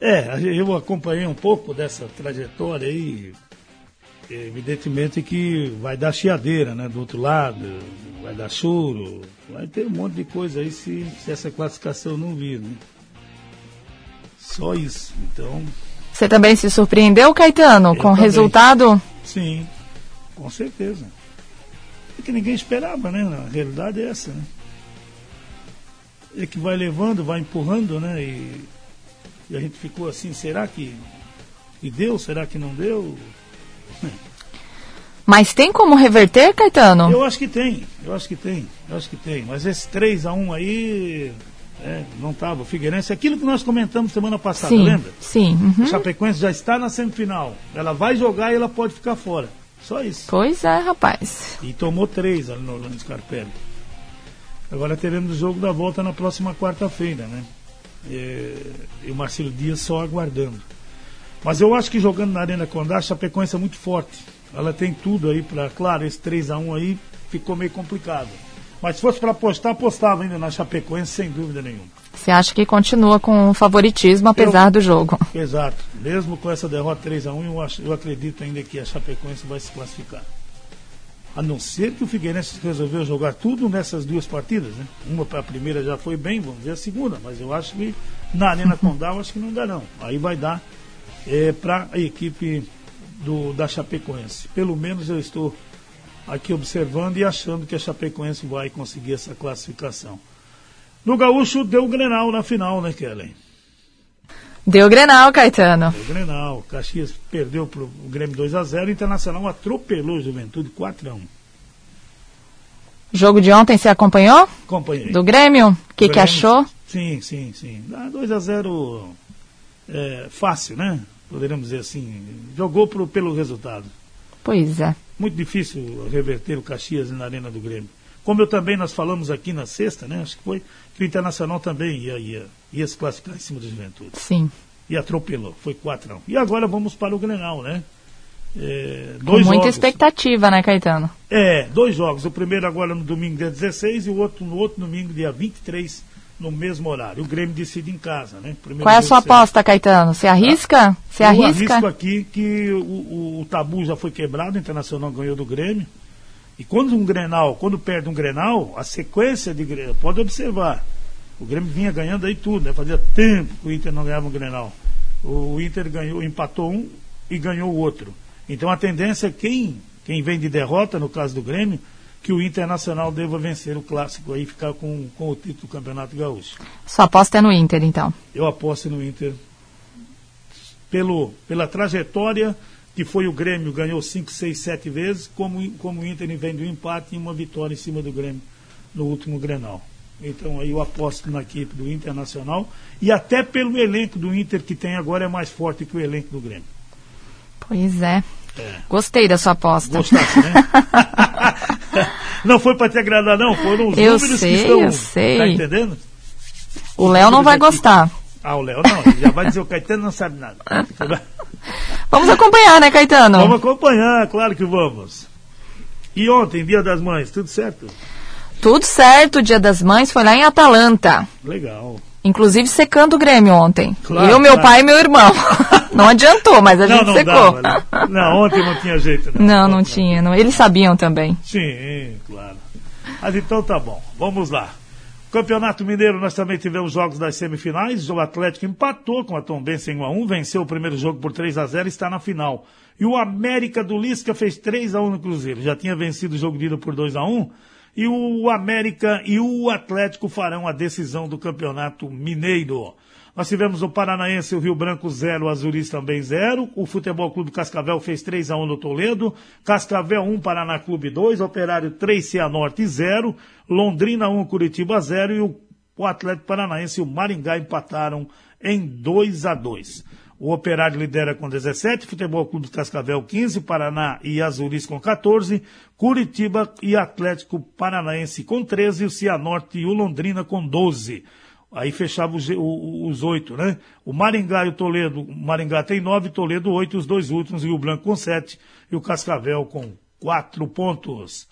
É, eu acompanhei um pouco dessa trajetória aí. Evidentemente que vai dar chiadeira, né? Do outro lado, vai dar choro, vai ter um monte de coisa aí se, se essa classificação não vir, né? Só isso. Então. Você também se surpreendeu, Caetano, com o resultado? Sim, com certeza. É que ninguém esperava, né? A realidade é essa, né? Ele que vai levando, vai empurrando, né? E e a gente ficou assim, será que que deu, será que não deu? Mas tem como reverter, Caetano? Eu acho que tem, eu acho que tem, eu acho que tem. Mas esse 3 a 1 aí é, não estava. O Figueirense, aquilo que nós comentamos semana passada, sim, lembra? Sim. Uhum. O Chapecoense já está na semifinal. Ela vai jogar e ela pode ficar fora. Só isso. Pois é, rapaz. E tomou três ali no Orlando Scarpelli. Agora teremos o jogo da volta na próxima quarta-feira, né? E, e o Marcelo Dias só aguardando. Mas eu acho que jogando na Arena Condá, a Chapecoense é muito forte. Ela tem tudo aí para. Claro, esse 3 a 1 aí ficou meio complicado. Mas se fosse para apostar, apostava ainda na Chapecoense, sem dúvida nenhuma. Você acha que continua com favoritismo apesar Eu- do jogo? Exato. Mesmo com essa derrota 3 a 1 eu, acho- eu acredito ainda que a Chapecoense vai se classificar. A não ser que o Figueirense resolveu jogar tudo nessas duas partidas, né? Uma para a primeira já foi bem, vamos ver a segunda, mas eu acho que na Arena Condá eu acho que não dá não. Aí vai dar para a equipe do, da Chapecoense. Pelo menos eu estou aqui observando e achando que a Chapecoense vai conseguir essa classificação. No Gaúcho deu o Grenal na final, né, Kellen? Deu Grenal, Caetano. Deu o Grenal. Caxias perdeu para o Grêmio 2 a 0 o Internacional atropelou o Juventude 4 a 1 Jogo de ontem você acompanhou? Acompanhei. Do Grêmio? O que, que achou? Sim, sim, sim. Ah, 2 a 0 é, fácil, né? Poderíamos dizer assim. Jogou pro, pelo resultado. Pois é. Muito difícil reverter o Caxias na Arena do Grêmio. Como eu também nós falamos aqui na sexta, né? Acho que foi que o Internacional também ia, ia, ia se classificar em cima do Juventude. Sim. E atropelou, foi 4 a 1 E agora vamos para o Grenal, né? É, Com muita jogos. expectativa, né, Caetano? É, dois jogos. O primeiro agora no domingo, dia 16, e o outro no outro domingo, dia 23, no mesmo horário. O Grêmio decide em casa, né? Primeiro Qual é a sua aposta, Caetano? Você arrisca? Você eu arrisca? arrisco aqui que o, o- o tabu já foi quebrado, o Internacional ganhou do Grêmio. E quando um Grenal, quando perde um Grenal, a sequência de Grenal, pode observar, o Grêmio vinha ganhando aí tudo, né? Fazia tempo que o Inter não ganhava um Grenal. O Inter ganhou, empatou um e ganhou o outro. Então a tendência é quem, quem vem de derrota, no caso do Grêmio, que o Internacional deva vencer o clássico aí e ficar com, com o título do Campeonato Gaúcho. Sua aposta é no Inter, então. Eu aposto no Inter pelo, pela trajetória que foi o Grêmio, ganhou 5, 6, 7 vezes, como, como o Inter vem do empate e uma vitória em cima do Grêmio no último Grenal. Então aí eu aposto na equipe do Internacional e até pelo elenco do Inter que tem agora é mais forte que o elenco do Grêmio. Pois é. É. Gostei da sua aposta. Gostasse, né? não foi para te agradar, não. Foram os Eu números sei, que estão. eu sei. Tá entendendo? O Léo não vai gostar. Ah, o Léo não. Ele já vai dizer o Caetano não sabe nada. Vamos acompanhar, né, Caetano? Vamos acompanhar, claro que vamos. E ontem, Dia das Mães, tudo certo? Tudo certo, o Dia das Mães foi lá em Atalanta. Legal. Inclusive secando o Grêmio ontem. Claro, Eu, meu claro. pai e meu irmão. não adiantou, mas a não, gente não secou. dava. né? Não, ontem não tinha jeito, não. Não, não tinha. Não. Eles sabiam também. Sim, claro. Mas então tá bom, vamos lá. Campeonato Mineiro, nós também tivemos jogos das semifinais. O Atlético empatou com a Tombense em 1x1, venceu o primeiro jogo por 3 a 0 e está na final. E o América do Lisca fez 3 a 1 no Cruzeiro. Já tinha vencido o jogo de ida por 2 a 1 E o América e o Atlético farão a decisão do Campeonato Mineiro. Nós tivemos o Paranaense o Rio Branco 0, o Azuris também 0. O Futebol Clube Cascavel fez 3 a 1 no Toledo. Cascavel 1, Paraná Clube 2. Operário 3, Cianorte 0. Londrina 1, Curitiba 0. E o, o Atlético Paranaense e o Maringá empataram em 2 a 2. O Operário lidera com 17, Futebol Clube Cascavel 15, Paraná e Azuris com 14, Curitiba e Atlético Paranaense com 13, o Cianorte e o Londrina com 12. Aí fechava os, os oito, né? O Maringá e o Toledo, o Maringá tem nove, Toledo oito, os dois últimos, e o Branco com sete, e o Cascavel com quatro pontos.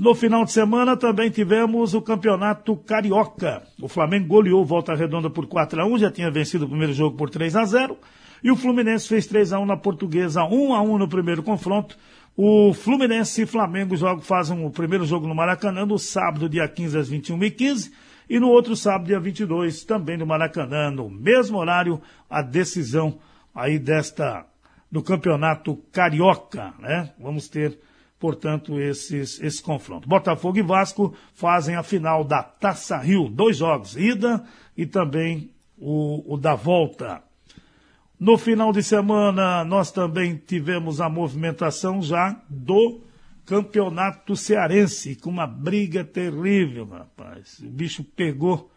No final de semana também tivemos o Campeonato Carioca. O Flamengo goleou Volta Redonda por 4 a 1 já tinha vencido o primeiro jogo por 3 a 0 E o Fluminense fez 3 a 1 na Portuguesa, 1 a 1 no primeiro confronto. O Fluminense e Flamengo jogam, fazem o primeiro jogo no Maracanã no sábado, dia 15 às 21h15. E no outro sábado, dia 22, também no Maracanã, no mesmo horário, a decisão aí desta, do Campeonato Carioca, né? Vamos ter portanto, esses, esse confronto. Botafogo e Vasco fazem a final da Taça Rio, dois jogos, ida e também o, o da volta. No final de semana, nós também tivemos a movimentação já do campeonato cearense, com uma briga terrível, rapaz. O bicho pegou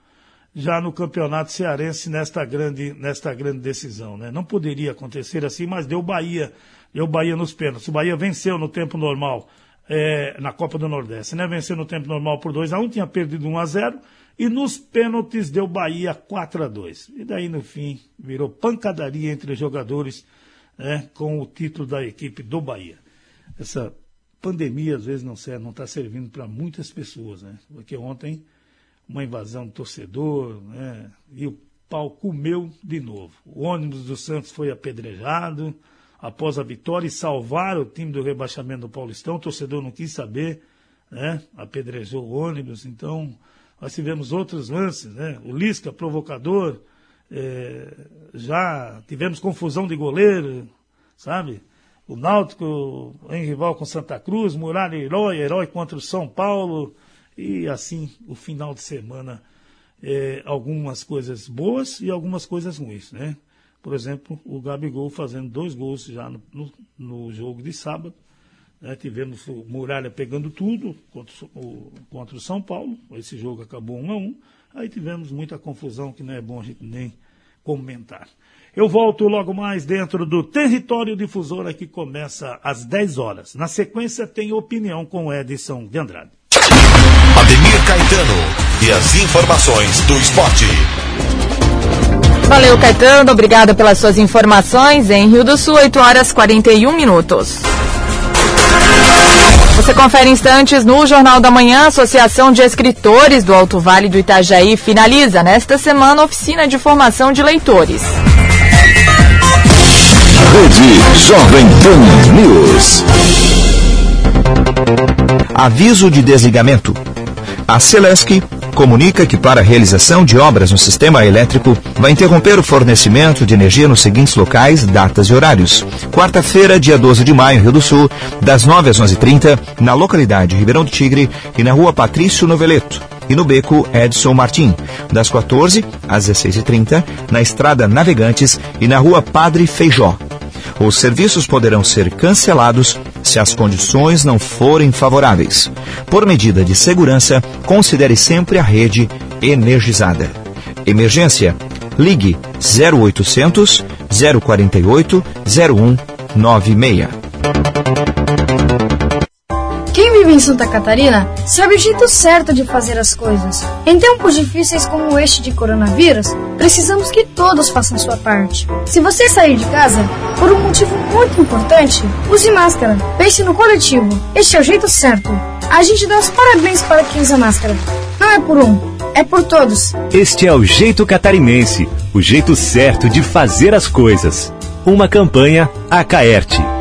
já no campeonato cearense nesta grande, nesta grande decisão. Né? Não poderia acontecer assim, mas deu Bahia, deu Bahia nos pênaltis. O Bahia venceu no tempo normal é, na Copa do Nordeste, né? Venceu no tempo normal por 2 a 1 tinha perdido 1 a 0 e nos pênaltis deu Bahia 4 a 2 E daí, no fim, virou pancadaria entre jogadores né, com o título da equipe do Bahia. Essa pandemia, às vezes, não serve, não está servindo para muitas pessoas, né? Porque ontem, uma invasão do torcedor, né? E o pau comeu de novo. O ônibus do Santos foi apedrejado após a vitória e salvar o time do rebaixamento do Paulistão. O torcedor não quis saber, né? Apedrejou o ônibus, então nós tivemos outros lances, né? O Lisca, provocador, é, já tivemos confusão de goleiro, sabe? O Náutico em rival com Santa Cruz, Muralha herói, herói contra o São Paulo, e assim o final de semana, é, algumas coisas boas e algumas coisas ruins, né? Por exemplo, o Gabigol fazendo dois gols já no, no, no jogo de sábado, né, tivemos o Muralha pegando tudo contra o, contra o São Paulo. Esse jogo acabou 1 a 1 Aí tivemos muita confusão que não é bom a gente nem comentar. Eu volto logo mais dentro do Território Difusora que começa às 10 horas. Na sequência tem opinião com Edson de Andrade. Ademir Caetano e as informações do esporte. Valeu, Caetano. Obrigada pelas suas informações. Em Rio do Sul, 8 horas 41 minutos. Você confere instantes no Jornal da Manhã. A Associação de Escritores do Alto Vale do Itajaí finaliza nesta semana a oficina de formação de leitores. Rede Jovem Pan News. Aviso de desligamento. A Celesc comunica que para a realização de obras no sistema elétrico vai interromper o fornecimento de energia nos seguintes locais, datas e horários. Quarta-feira, dia 12 de maio, Rio do Sul, das 9 às 11h30, na localidade Ribeirão do Tigre e na rua Patrício Noveleto. E no beco Edson Martim, das 14 às 16h30, na estrada Navegantes e na rua Padre Feijó. Os serviços poderão ser cancelados se as condições não forem favoráveis. Por medida de segurança, considere sempre a rede energizada. Emergência. Ligue 0800 048 0196. Vive em Santa Catarina sabe o jeito certo de fazer as coisas. Em tempos difíceis como este de coronavírus, precisamos que todos façam sua parte. Se você sair de casa, por um motivo muito importante, use máscara. Pense no coletivo. Este é o jeito certo. A gente dá os parabéns para quem usa máscara. Não é por um, é por todos. Este é o jeito catarinense, o jeito certo de fazer as coisas. Uma campanha Acaerte.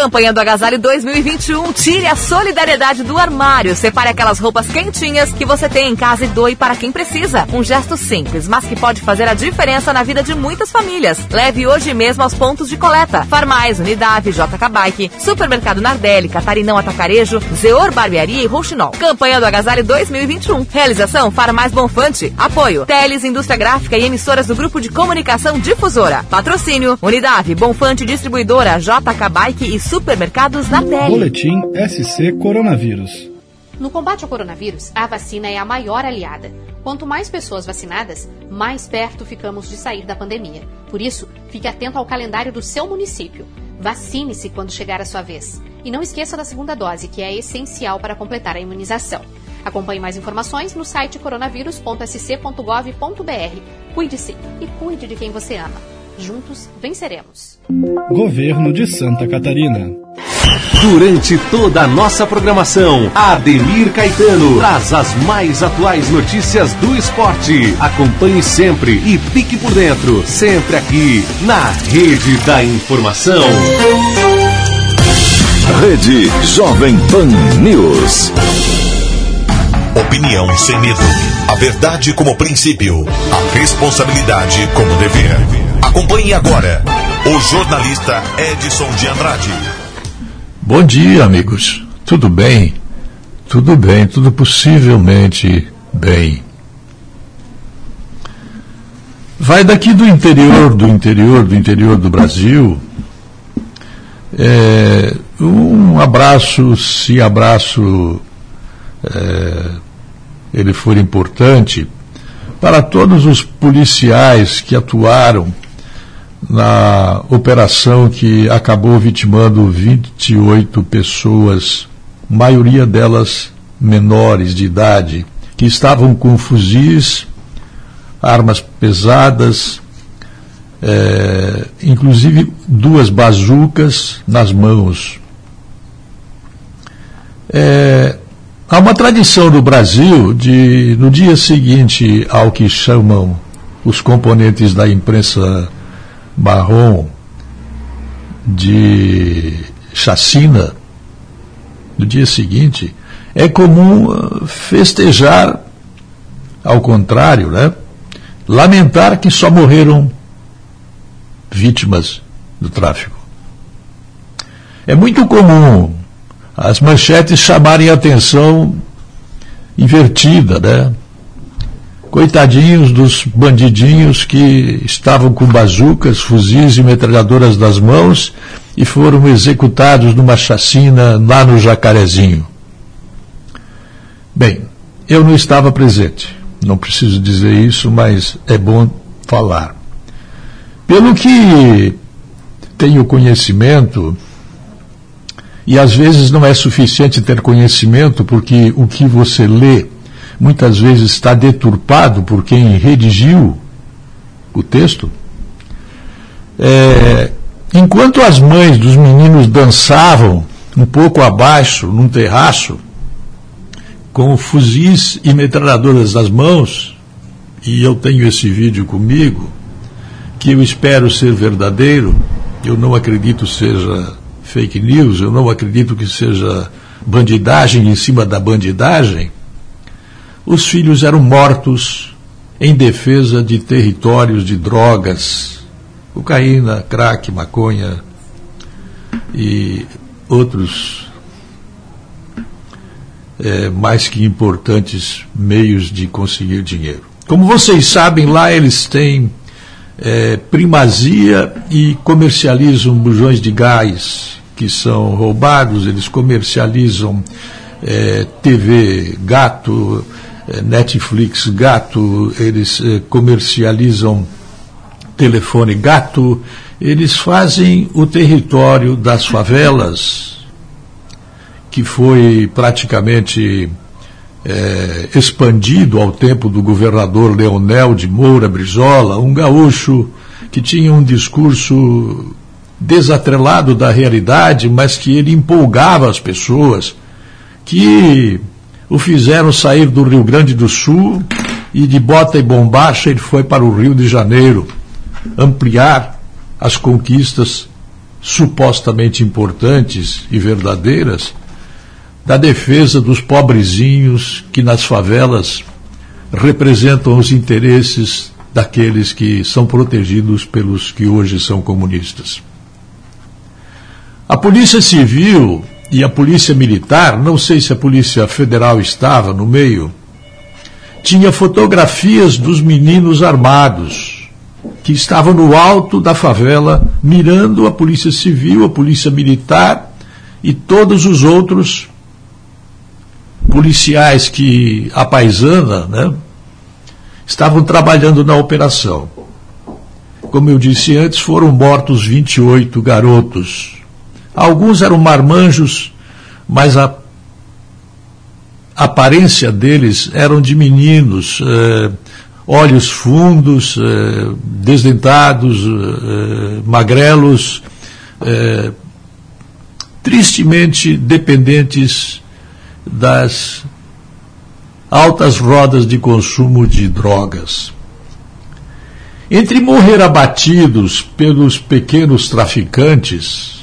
Campanha do Agasalho 2021. Tire a solidariedade do armário. Separe aquelas roupas quentinhas que você tem em casa e doe para quem precisa. Um gesto simples, mas que pode fazer a diferença na vida de muitas famílias. Leve hoje mesmo aos pontos de coleta. Farmais, Unidade, JK Bike, Supermercado Nardelli, Catarinão Atacarejo, Zeor Barbearia e Rouxinol. Campanha do Agasalho 2021. Realização Farmais Bonfante. Apoio Teles, Indústria Gráfica e emissoras do Grupo de Comunicação Difusora. Patrocínio Unidade, Bonfante Distribuidora, JK Bike e supermercados na pele. Boletim SC Coronavírus. No combate ao coronavírus, a vacina é a maior aliada. Quanto mais pessoas vacinadas, mais perto ficamos de sair da pandemia. Por isso, fique atento ao calendário do seu município. Vacine-se quando chegar a sua vez. E não esqueça da segunda dose, que é essencial para completar a imunização. Acompanhe mais informações no site coronavírus.sc.gov.br. Cuide-se e cuide de quem você ama. Juntos venceremos. Governo de Santa Catarina. Durante toda a nossa programação, Ademir Caetano traz as mais atuais notícias do esporte. Acompanhe sempre e fique por dentro, sempre aqui na Rede da Informação. Rede Jovem Pan News. Opinião sem medo. A verdade como princípio. A responsabilidade como dever. Acompanhe agora o jornalista Edson de Andrade. Bom dia, amigos. Tudo bem? Tudo bem, tudo possivelmente bem. vai daqui do interior, do interior, do interior do Brasil. É, um abraço, se abraço é, ele for importante, para todos os policiais que atuaram na operação que acabou vitimando 28 pessoas, maioria delas menores de idade, que estavam com fuzis, armas pesadas, é, inclusive duas bazucas nas mãos. É, há uma tradição no Brasil de, no dia seguinte ao que chamam os componentes da imprensa marrom de chacina, no dia seguinte, é comum ah, festejar, ao contrário, né? lamentar que só morreram vítimas do tráfico. É muito comum as manchetes chamarem a atenção invertida, né? Coitadinhos dos bandidinhos que estavam com bazucas, fuzis e metralhadoras nas mãos e foram executados numa chacina lá no Jacarezinho. Bem, eu não estava presente, não preciso dizer isso, mas é bom falar. Pelo que tenho conhecimento, e às vezes não é suficiente ter conhecimento, porque o que você lê muitas vezes está deturpado por quem redigiu o texto. É, enquanto as mães dos meninos dançavam um pouco abaixo, num terraço, com fuzis e metralhadoras nas mãos, e eu tenho esse vídeo comigo, que eu espero ser verdadeiro, eu não acredito seja fake news, eu não acredito que seja bandidagem em cima da bandidagem, os filhos eram mortos em defesa de territórios de drogas, cocaína, crack, maconha e outros é, mais que importantes meios de conseguir dinheiro. Como vocês sabem, lá eles têm é, primazia e comercializam bujões de gás que são roubados, eles comercializam é, TV gato, Netflix gato, eles é, comercializam telefone gato, eles fazem o território das favelas, que foi praticamente é, expandido ao tempo do governador Leonel de Moura Brizola, um gaúcho que tinha um discurso desatrelado da realidade, mas que ele empolgava as pessoas, que o fizeram sair do Rio Grande do Sul e de bota e bombacha ele foi para o Rio de Janeiro ampliar as conquistas supostamente importantes e verdadeiras da defesa dos pobrezinhos que nas favelas representam os interesses daqueles que são protegidos pelos que hoje são comunistas. A Polícia Civil e a Polícia Militar, não sei se a Polícia Federal estava no meio, tinha fotografias dos meninos armados que estavam no alto da favela mirando a Polícia Civil, a Polícia Militar e todos os outros policiais que a paisana, né, estavam trabalhando na operação. Como eu disse antes, foram mortos 28 garotos Alguns eram marmanjos, mas a aparência deles eram de meninos, eh, olhos fundos, eh, desdentados, eh, magrelos, tristemente dependentes das altas rodas de consumo de drogas. Entre morrer abatidos pelos pequenos traficantes,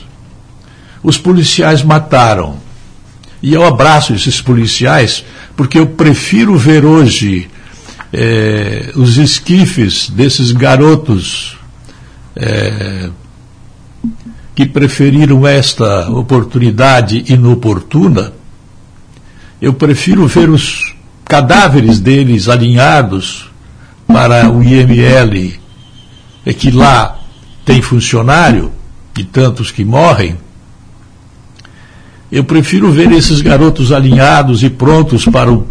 os policiais mataram. E eu abraço esses policiais, porque eu prefiro ver hoje é, os esquifes desses garotos é, que preferiram esta oportunidade inoportuna. Eu prefiro ver os cadáveres deles alinhados para o IML é que lá tem funcionário e tantos que morrem, eu prefiro ver esses garotos alinhados e prontos para o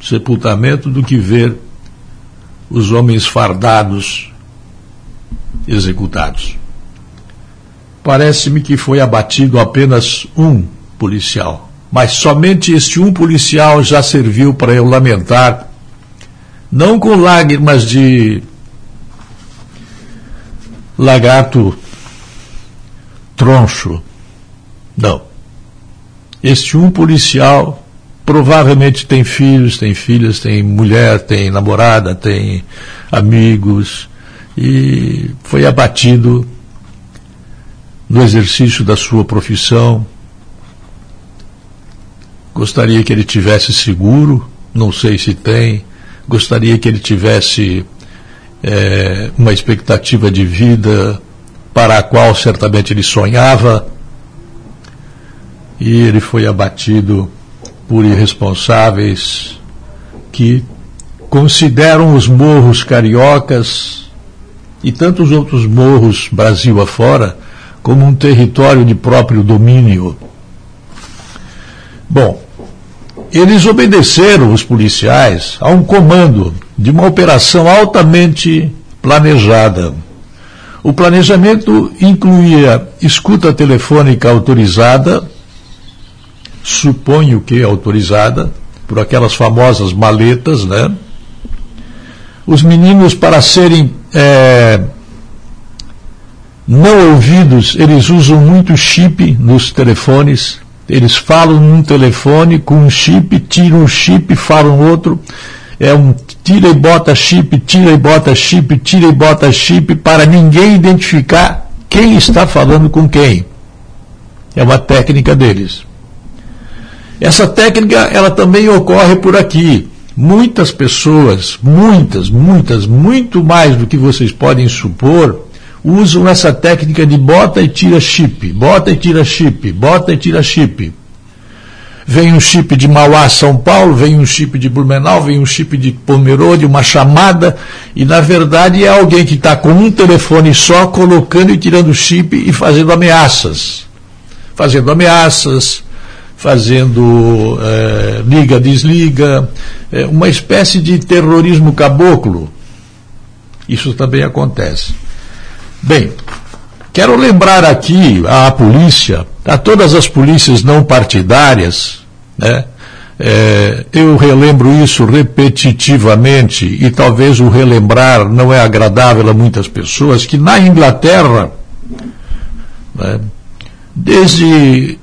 sepultamento do que ver os homens fardados executados. Parece-me que foi abatido apenas um policial, mas somente este um policial já serviu para eu lamentar, não com lágrimas de lagarto troncho, não. Este um policial provavelmente tem filhos, tem filhas, tem mulher, tem namorada, tem amigos e foi abatido no exercício da sua profissão. Gostaria que ele tivesse seguro, não sei se tem. Gostaria que ele tivesse é, uma expectativa de vida para a qual certamente ele sonhava. E ele foi abatido por irresponsáveis que consideram os morros cariocas e tantos outros morros Brasil afora como um território de próprio domínio. Bom, eles obedeceram, os policiais, a um comando de uma operação altamente planejada. O planejamento incluía escuta telefônica autorizada, suponho que autorizada, por aquelas famosas maletas, né? Os meninos, para serem é, não ouvidos, eles usam muito chip nos telefones. Eles falam num telefone com um chip, tiram um chip, falam outro. É um tira e bota chip, tira e bota chip, tira e bota chip, para ninguém identificar quem está falando com quem. É uma técnica deles. Essa técnica, ela também ocorre por aqui. Muitas pessoas, muitas, muitas, muito mais do que vocês podem supor, usam essa técnica de bota e tira chip, bota e tira chip, bota e tira chip. Vem um chip de Mauá, São Paulo, vem um chip de Blumenau, vem um chip de Pomerode, uma chamada, e na verdade é alguém que está com um telefone só, colocando e tirando chip e fazendo ameaças. Fazendo ameaças, fazendo é, liga, desliga, é, uma espécie de terrorismo caboclo. Isso também acontece. Bem, quero lembrar aqui à polícia, a todas as polícias não partidárias, né? É, eu relembro isso repetitivamente e talvez o relembrar não é agradável a muitas pessoas, que na Inglaterra, né, desde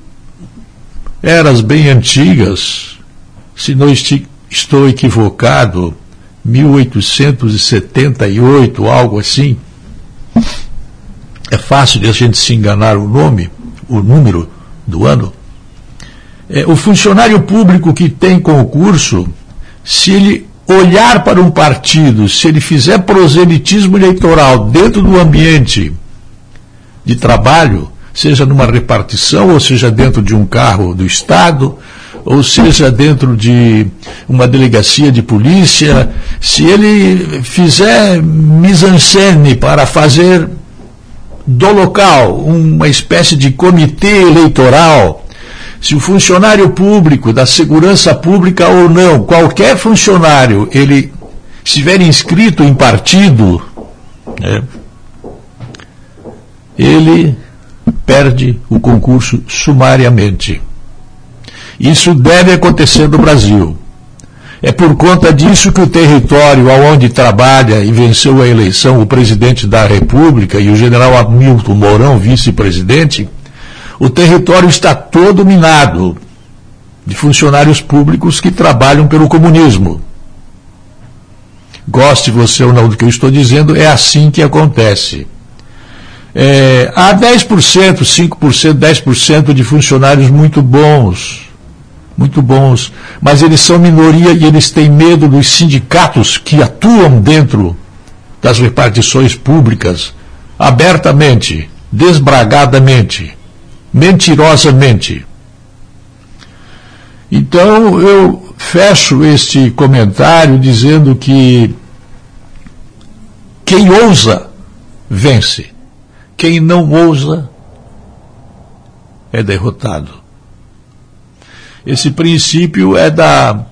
eras bem antigas, se não estou equivocado, 1878, algo assim. É fácil de a gente se enganar o nome, o número do ano. É, o funcionário público que tem concurso, se ele olhar para um partido, se ele fizer proselitismo eleitoral dentro do ambiente de trabalho, seja numa repartição, ou seja dentro de um carro do Estado, ou seja dentro de uma delegacia de polícia, se ele fizer mise-en-scène para fazer do local uma espécie de comitê eleitoral, se o funcionário público, da segurança pública ou não, qualquer funcionário, ele estiver inscrito em partido, né, ele perde o concurso sumariamente. Isso deve acontecer no Brasil. É por conta disso que o território aonde trabalha e venceu a eleição o presidente da República e o general Hamilton Mourão, vice-presidente, o território está todo minado de funcionários públicos que trabalham pelo comunismo. Goste você ou não do que eu estou dizendo, é assim que acontece. É, há 10%, 5%, 10% de funcionários muito bons, muito bons, mas eles são minoria e eles têm medo dos sindicatos que atuam dentro das repartições públicas, abertamente, desbragadamente, mentirosamente. Então eu fecho este comentário dizendo que Quem ousa, vence. Quem não ousa, é derrotado. Esse princípio é da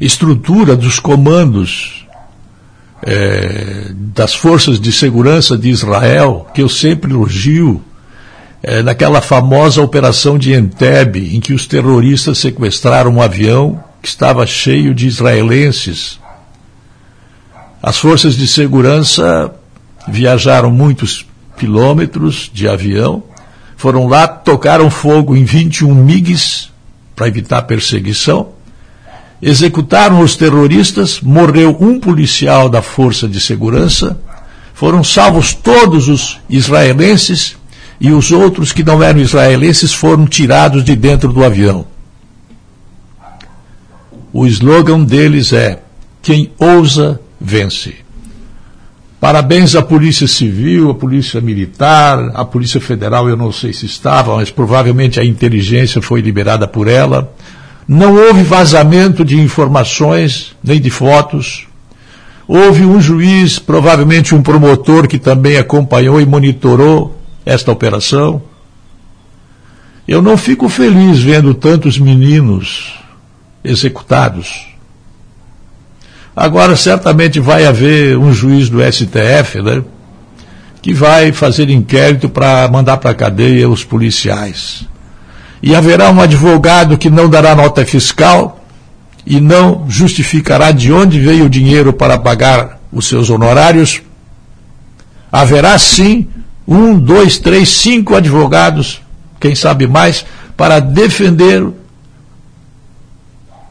estrutura dos comandos é, das forças de segurança de Israel, que eu sempre elogio, é, naquela famosa operação de Entebbe, em que os terroristas sequestraram um avião que estava cheio de israelenses. As forças de segurança viajaram muitos quilômetros de avião, foram lá, tocaram fogo em 21 MiGs para evitar perseguição, executaram os terroristas, morreu um policial da força de segurança, foram salvos todos os israelenses e os outros que não eram israelenses foram tirados de dentro do avião. O slogan deles é: quem ousa, vence. Parabéns à Polícia Civil, à Polícia Militar, à Polícia Federal, eu não sei se estava, mas provavelmente a inteligência foi liberada por ela. Não houve vazamento de informações, nem de fotos. Houve um juiz, provavelmente um promotor, que também acompanhou e monitorou esta operação. Eu não fico feliz vendo tantos meninos executados. Agora, certamente vai haver um juiz do STF, né, que vai fazer inquérito para mandar para a cadeia os policiais. E haverá um advogado que não dará nota fiscal e não justificará de onde veio o dinheiro para pagar os seus honorários. Haverá sim um, dois, três, cinco advogados, quem sabe mais, para defender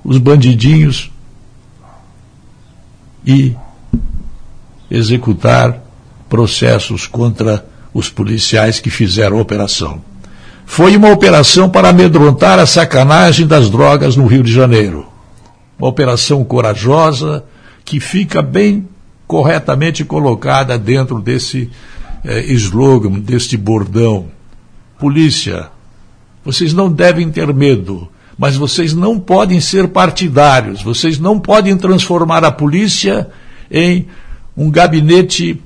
os bandidinhos e executar processos contra os policiais que fizeram a operação. Foi uma operação para amedrontar a sacanagem das drogas no Rio de Janeiro. Uma operação corajosa que fica bem corretamente colocada dentro desse eh, slogan, deste bordão. Polícia, vocês não devem ter medo mas vocês não podem ser partidários, vocês não podem transformar a polícia em um gabinete,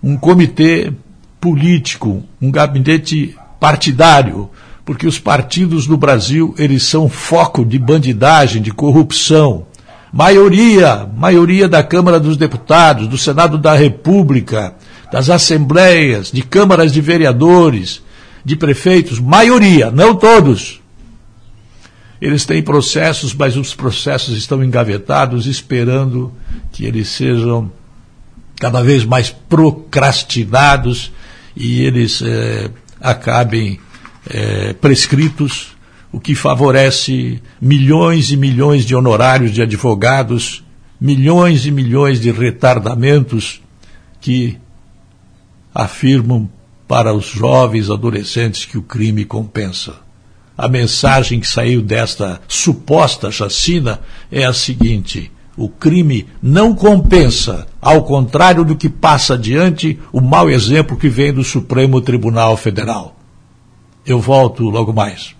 um comitê político, um gabinete partidário, porque os partidos no Brasil, eles são foco de bandidagem, de corrupção. Maioria, maioria da Câmara dos Deputados, do Senado da República, das assembleias, de câmaras de vereadores, de prefeitos, maioria, não todos, eles têm processos, mas os processos estão engavetados, esperando que eles sejam cada vez mais procrastinados e eles é, acabem é, prescritos, o que favorece milhões e milhões de honorários de advogados, milhões e milhões de retardamentos que afirmam para os jovens adolescentes que o crime compensa a mensagem que saiu desta suposta chacina é a seguinte: o crime não compensa, ao contrário do que passa adiante o mau exemplo que vem do Supremo Tribunal Federal. Eu volto logo mais.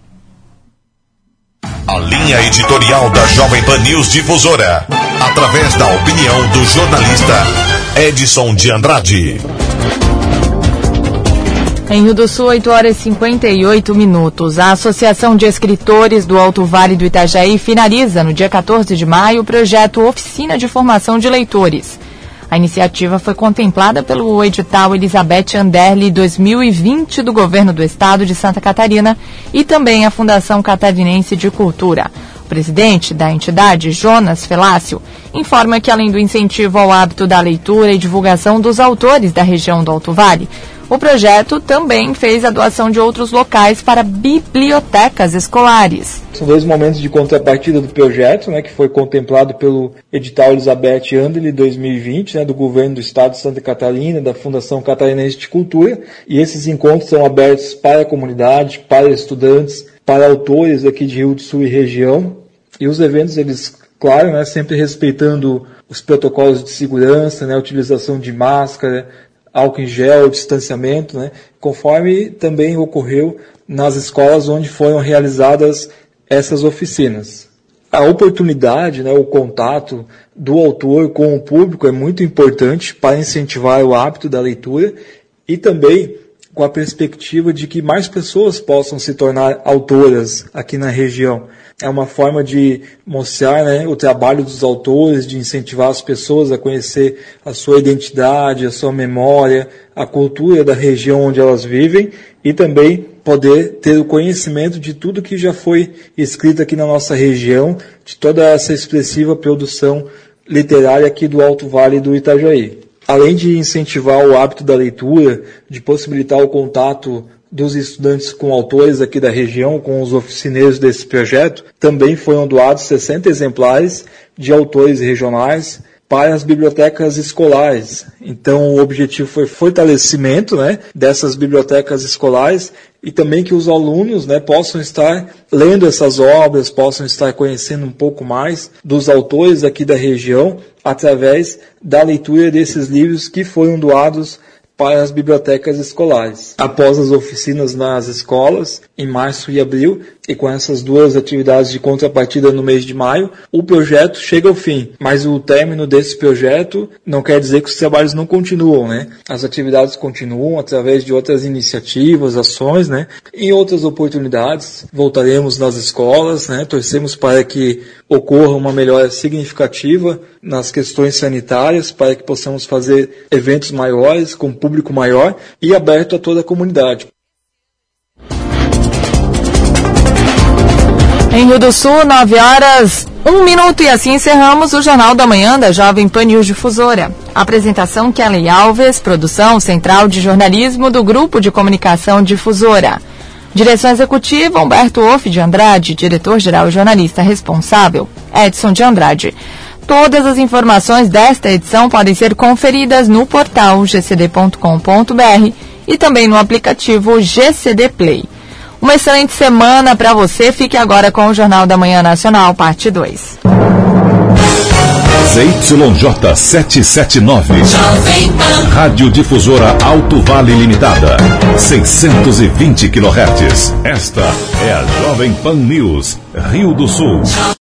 A linha editorial da Jovem Pan News Difusora, através da opinião do jornalista Edson de Andrade. Em Rio do Sul, 8 horas e 58 minutos. A Associação de Escritores do Alto Vale do Itajaí finaliza, no dia 14 de maio, o projeto Oficina de Formação de Leitores. A iniciativa foi contemplada pelo edital Elizabeth Anderle 2020 do Governo do Estado de Santa Catarina e também a Fundação Catarinense de Cultura. O presidente da entidade, Jonas Felácio, informa que além do incentivo ao hábito da leitura e divulgação dos autores da região do Alto Vale, o projeto também fez a doação de outros locais para bibliotecas escolares. São dois momentos de contrapartida do projeto, né, que foi contemplado pelo edital Elizabeth Andeli 2020, né, do governo do estado de Santa Catarina, da Fundação Catarinense de Cultura, e esses encontros são abertos para a comunidade, para estudantes, para autores aqui de Rio do Sul e região. E os eventos, eles, claro, né, sempre respeitando os protocolos de segurança, né, utilização de máscara, álcool em gel, distanciamento, né, conforme também ocorreu nas escolas onde foram realizadas essas oficinas. A oportunidade, né, o contato do autor com o público é muito importante para incentivar o hábito da leitura e também com a perspectiva de que mais pessoas possam se tornar autoras aqui na região. É uma forma de mostrar né, o trabalho dos autores, de incentivar as pessoas a conhecer a sua identidade, a sua memória, a cultura da região onde elas vivem e também poder ter o conhecimento de tudo que já foi escrito aqui na nossa região, de toda essa expressiva produção literária aqui do Alto Vale do Itajaí. Além de incentivar o hábito da leitura, de possibilitar o contato dos estudantes com autores aqui da região, com os oficineiros desse projeto, também foram doados 60 exemplares de autores regionais para as bibliotecas escolares. Então, o objetivo foi fortalecimento né, dessas bibliotecas escolares e também que os alunos né, possam estar lendo essas obras, possam estar conhecendo um pouco mais dos autores aqui da região através da leitura desses livros que foram doados para as bibliotecas escolares. Após as oficinas nas escolas, em março e abril, e com essas duas atividades de contrapartida no mês de maio, o projeto chega ao fim. Mas o término desse projeto não quer dizer que os trabalhos não continuam, né? As atividades continuam através de outras iniciativas, ações, né? Em outras oportunidades, voltaremos nas escolas, né? Torcemos para que ocorra uma melhora significativa nas questões sanitárias, para que possamos fazer eventos maiores, com público maior e aberto a toda a comunidade. Em Rio do Sul, 9 horas, 1 minuto e assim encerramos o Jornal da Manhã da Jovem Pan News Difusora. Apresentação Kelly Alves, produção central de jornalismo do Grupo de Comunicação Difusora. Direção executiva Humberto Off de Andrade, diretor-geral e jornalista responsável Edson de Andrade. Todas as informações desta edição podem ser conferidas no portal gcd.com.br e também no aplicativo GCD Play. Uma excelente semana para você. Fique agora com o Jornal da Manhã Nacional, parte 2. ZYJ 779. Rádio Difusora Alto Vale Limitada. 620 kHz. Esta é a Jovem Pan News, Rio do Sul.